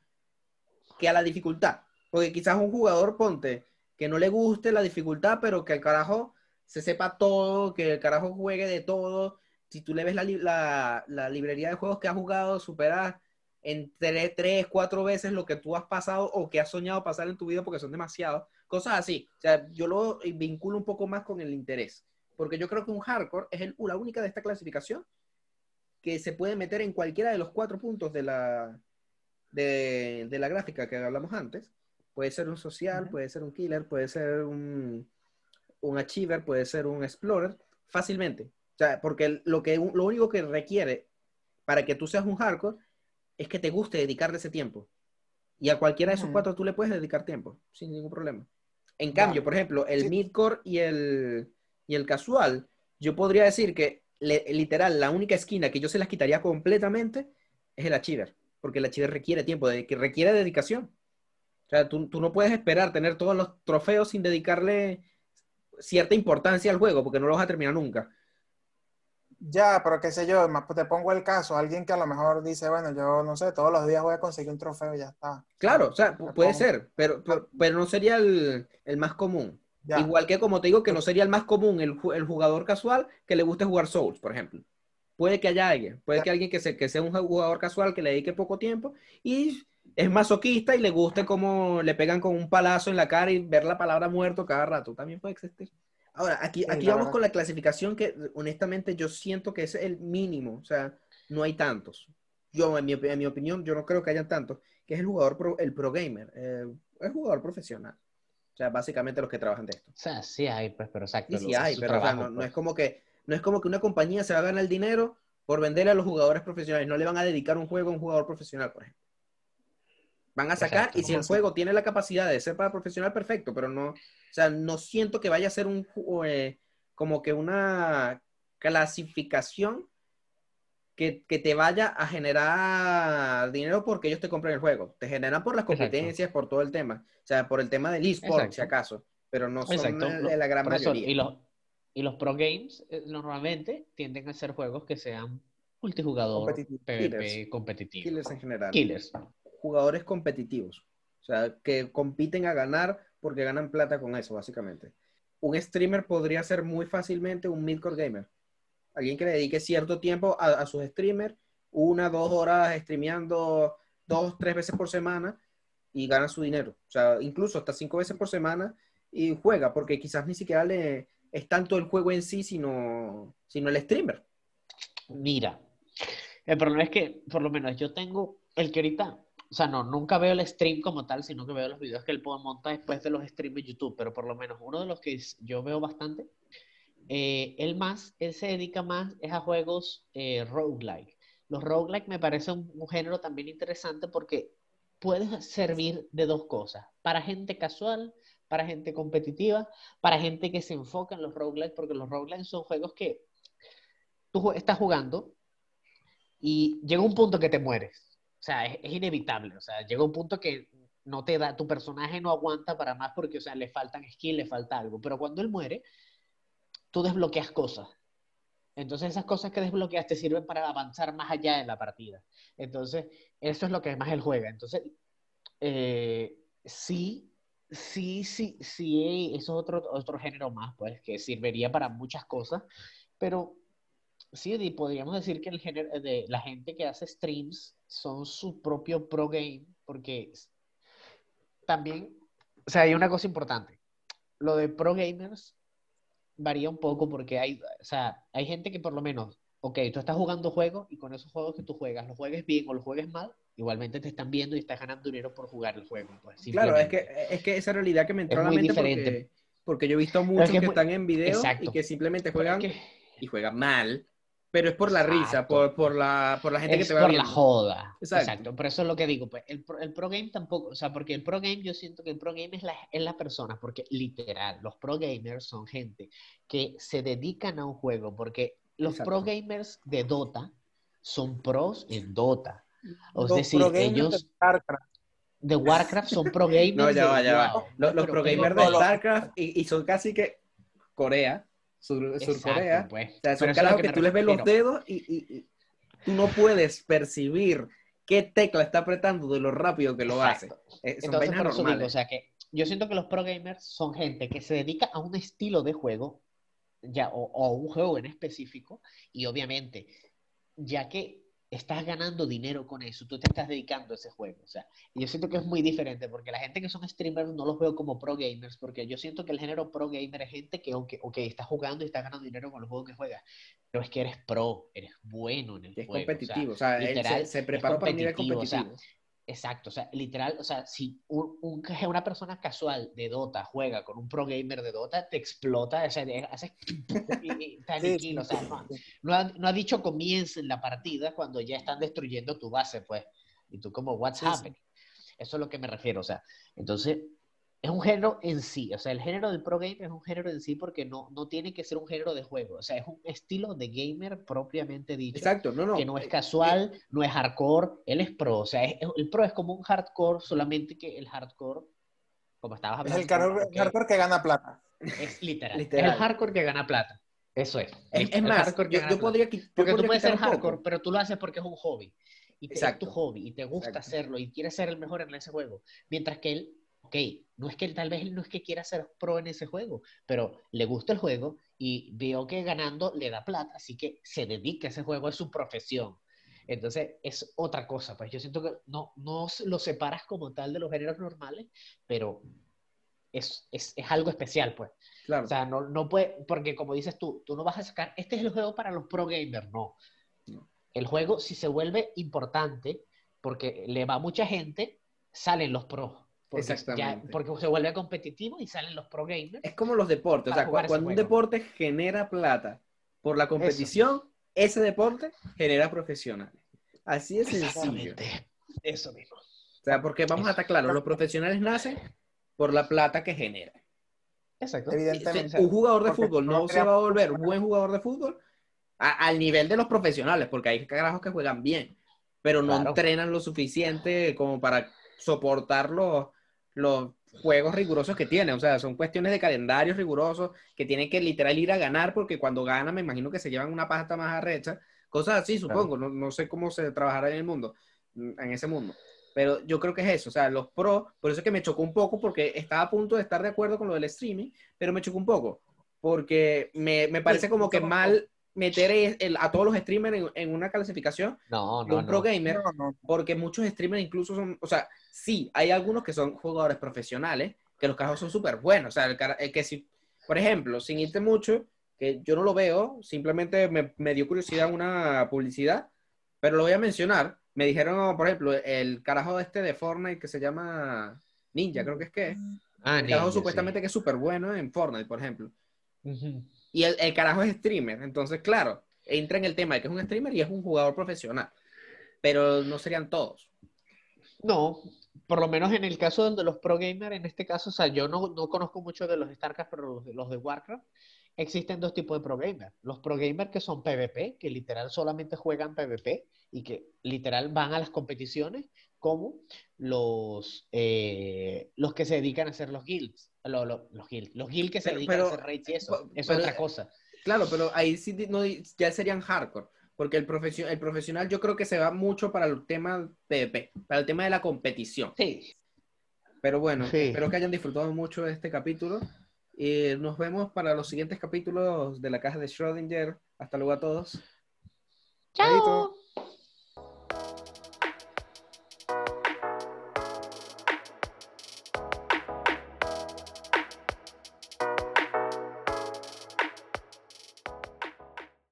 que a la dificultad. Porque quizás un jugador, ponte, que no le guste la dificultad, pero que el carajo se sepa todo, que el carajo juegue de todo. Si tú le ves la, la, librería de juegos que ha jugado, supera en tres, cuatro veces lo que tú has pasado o que has soñado pasar en tu vida porque son demasiados. Cosas así. O sea, yo lo vinculo un poco más con el interés. Porque yo creo que un hardcore es el, la única de esta clasificación que se puede meter en cualquiera de los cuatro puntos de la, de, la gráfica que hablamos antes. Puede ser un social, puede ser un killer, puede ser un, un achiever, puede ser un explorer, fácilmente. O sea, porque lo, que, lo único que requiere para que tú seas un hardcore es que te guste dedicarle ese tiempo. Y a cualquiera de esos cuatro tú le puedes dedicar tiempo, sin ningún problema. En cambio, por ejemplo, el midcore y el, y el casual, yo podría decir que literal la única esquina que yo se las quitaría completamente es el achiever, porque el achiever requiere tiempo, de, que requiere dedicación. O sea, tú, tú, no puedes esperar tener todos los trofeos sin dedicarle cierta importancia al juego, porque no lo vas a terminar nunca. Ya, pero qué sé yo, te pongo el caso, alguien que a lo mejor dice, bueno, yo no sé, todos los días voy a conseguir un trofeo y ya está. Claro, o sea, puede ser, pero, pero, no sería el, más común. Igual que como te digo, que no sería el más común el, jugador casual que le guste jugar Souls, por ejemplo. Puede que haya alguien, puede que alguien que, se, que sea un jugador casual que le dedique poco tiempo y es masoquista y le guste como le pegan con un palazo en la cara y ver la palabra muerto cada rato. También puede existir. Ahora, aquí, aquí vamos con la clasificación que honestamente yo siento que es el mínimo, o sea, no hay tantos. Yo, en mi, en mi opinión, yo no creo que hayan tantos, que es el jugador, pro, el pro gamer, eh, el jugador profesional. O sea, básicamente los que trabajan de esto. O sea, sí hay, pues, pero exacto. Sí, sí hay, pero no, no, es como que, no es como que una compañía se va a ganar el dinero por venderle a los jugadores profesionales. No le van a dedicar un juego a un jugador profesional, por ejemplo. Van a sacar, y si el juego tiene la capacidad de ser para profesional, perfecto, pero no, o sea, no siento que vaya a ser un, eh, como que una clasificación que, que, te vaya a generar dinero porque ellos te compren el juego. Te generan por las competencias, por todo el tema. O sea, por el tema del eSport, si acaso. Pero no son de la gran mayoría. y, los, y los pro games eh, normalmente tienden a ser juegos que sean multijugador, PvP, competitivos. Killers en general. Killers jugadores competitivos. O sea, que compiten a ganar porque ganan plata con eso, básicamente. Un streamer podría ser muy fácilmente un midcore gamer. Alguien que le dedique cierto tiempo a, sus streamers, una, dos horas streameando dos, tres veces por semana y gana su dinero. O sea, incluso hasta cinco veces por semana y juega, porque quizás ni siquiera le es tanto el juego en sí, sino, sino el streamer. Mira, el problema es que, por lo menos, yo tengo el que o sea, no, nunca veo el stream como tal, sino que veo los videos que él montar después de los streams de YouTube, pero por lo menos uno de los que yo veo bastante, eh, él más, él se dedica más es a juegos eh, roguelike. Los roguelike me parece un, género también interesante porque puede servir de dos cosas, para gente casual, para gente competitiva, para gente que se enfoca en los roguelike, porque los roguelike son juegos que tú estás jugando y llega un punto que te mueres o sea, es, inevitable. O sea, llega un punto que no te da, tu personaje no aguanta para más porque, o sea, le faltan skills, le falta algo. Pero cuando él muere, tú desbloqueas cosas. Entonces esas cosas que desbloqueas te sirven para avanzar más allá de la partida. Entonces, eso es lo que más él juega. Entonces, eh, sí, sí, sí, sí, eso es otro, otro género más, pues, que serviría para muchas cosas, pero sí, podríamos decir que el género de la gente que hace streams son su propio pro game, porque también, o sea, hay una cosa importante. Lo de pro gamers varía un poco porque hay, o sea, hay gente que por lo menos, ok, tú estás jugando juegos y con esos juegos que tú juegas, los juegues bien o los juegues mal, igualmente te están viendo y estás ganando dinero por jugar el juego. Pues, claro, es que, es que esa realidad que me entró a la mente porque, porque, yo he visto muchos que, están en video y que simplemente juegan y juegan mal pero es por la risa, por, por, la, por la gente que te va por la joda. Exacto. Por eso es lo que digo. Pues, el, el, pro game tampoco, o sea, porque el pro game yo siento que el pro game es la, es la persona, porque literal, los pro gamers son gente que se dedican a un juego, porque los pro gamers de Dota son pros en Dota. O es decir, ellos... De Warcraft. son pro gamers. [laughs] No, ya va, ya va. Los, pro gamers de StarCraft y, y son casi que Corea Sur, Surcorea. Pues. O sea, son carajos que, tú les ves los dedos y, y, tú no puedes percibir qué tecla está apretando de lo rápido que lo hace. Eh, son Entonces, por eso digo, o sea que yo siento que los pro gamers son gente que se dedica a un estilo de juego ya, o, o un juego en específico y obviamente ya que estás ganando dinero con eso, tú te estás dedicando a ese juego. O sea, yo siento que es muy diferente porque la gente que son streamers no los veo como pro gamers, porque yo siento que el género pro gamer es gente que, aunque, ok, está jugando y está ganando dinero con los juegos que juega, pero es que eres pro, eres bueno en el juego. Es competitivo, o sea, literal, se, prepara para nivel competitivo. Exacto, o sea, literal, o sea, si un, [laughs] una persona casual de Dota juega con un pro gamer de Dota, te explota, [laughs] o sea, hace y, o sea, no, ha, no, ha, dicho comience la partida cuando ya están destruyendo tu base, pues, y tú como, what's happening? Eso es lo que me refiero, o sea, entonces, es un género en sí, o sea, el género del pro gamer es un género en sí porque no, no tiene que ser un género de juego, o sea, es un estilo de gamer propiamente dicho. Exacto, no, no. Que no es casual, no es hardcore, él es pro, o sea, el pro es como un hardcore, solamente que el hardcore, como estabas hablando. Es el, hardcore que gana plata. Es [laughs] literal, Es el hardcore que gana plata. Eso es. Es, más, yo, podría, Porque tú puedes ser hardcore, pero tú lo haces porque es un hobby. Y te, es tu hobby y te gusta hacerlo y quieres ser el mejor en ese juego. Mientras que él ok, no es que tal vez él no es que quiera ser pro en ese juego, pero le gusta el juego y veo que ganando le da plata, así que se dedica a ese juego, es su profesión. Entonces es otra cosa, pues yo siento que no, no lo separas como tal de los géneros normales, pero es, es, es algo especial, pues. Claro. O sea, no, no puede, porque como dices tú, tú no vas a sacar, este es el juego para los pro gamers, no. No. El juego, si se vuelve importante, porque le va a mucha gente, salen los pros. Porque ya- Exactamente. porque se vuelve competitivo y salen los pro gamers. Es como los deportes. O sea, cuando un juego. deporte genera plata por la competición, ese deporte genera profesionales. Así de sencillo. Exactamente. Eso mismo. O sea, porque vamos a estar claros, los profesionales nacen por la plata que generan. Exacto. Evidentemente. Un jugador de fútbol no se va a volver un buen jugador de fútbol a- al nivel de los profesionales, porque hay carajos que juegan bien, pero no Claro. entrenan lo suficiente como para soportar los, los juegos rigurosos que tienen. O sea, son cuestiones de calendarios rigurosos que tienen que literal ir a ganar, porque cuando ganan me imagino que se llevan una pasta más arrecha. Cosas así, supongo. No, no sé cómo se trabajará en el mundo, en ese mundo. Pero yo creo que es eso, o sea, los pros, por eso es que me chocó un poco, porque estaba a punto de estar de acuerdo con lo del streaming, pero me chocó un poco, porque me, me parece como que mal meter el- el- a todos los streamers en, en una clasificación No, de no, un pro no. gamer, No, no. porque muchos streamers incluso son, o sea, sí, hay algunos que son jugadores profesionales, que los carajos son súper buenos, o sea, el, el que si, por ejemplo, sin irte mucho, que yo no lo veo, simplemente me, me dio curiosidad una publicidad, pero lo voy a mencionar. Me dijeron, por ejemplo, el carajo este de Fortnite que se llama Ninja, creo que es que es. Ah, El carajo ninja, supuestamente que es súper bueno en Fortnite, por ejemplo. sí. Ujú. Y el, el carajo es streamer, entonces, claro, entra en el tema de que es un streamer y es un jugador profesional, pero no serían todos. No, por lo menos en el caso de los pro gamers, en este caso, o sea, yo no, no conozco mucho de los StarCraft, pero los de, los de Warcraft, existen dos tipos de pro gamers. Los pro gamers que son PvP, que literal solamente juegan PvP y que literal van a las competiciones, como los, eh, los que se dedican a hacer los guilds. Lo- lo- los guilds, los guilds que se Pero- dedican pero- a hacer raids y eso, pero- es pero- otra cosa. Claro, pero ahí sí no, ya serían hardcore, porque el, profesio- el profesional yo creo que se va mucho para el tema PvP, para el tema de la competición. Sí, Pero bueno, Sí. espero que hayan disfrutado mucho de este capítulo. Y nos vemos para los siguientes capítulos de la caja de Schrödinger. Hasta luego a todos. Chaito.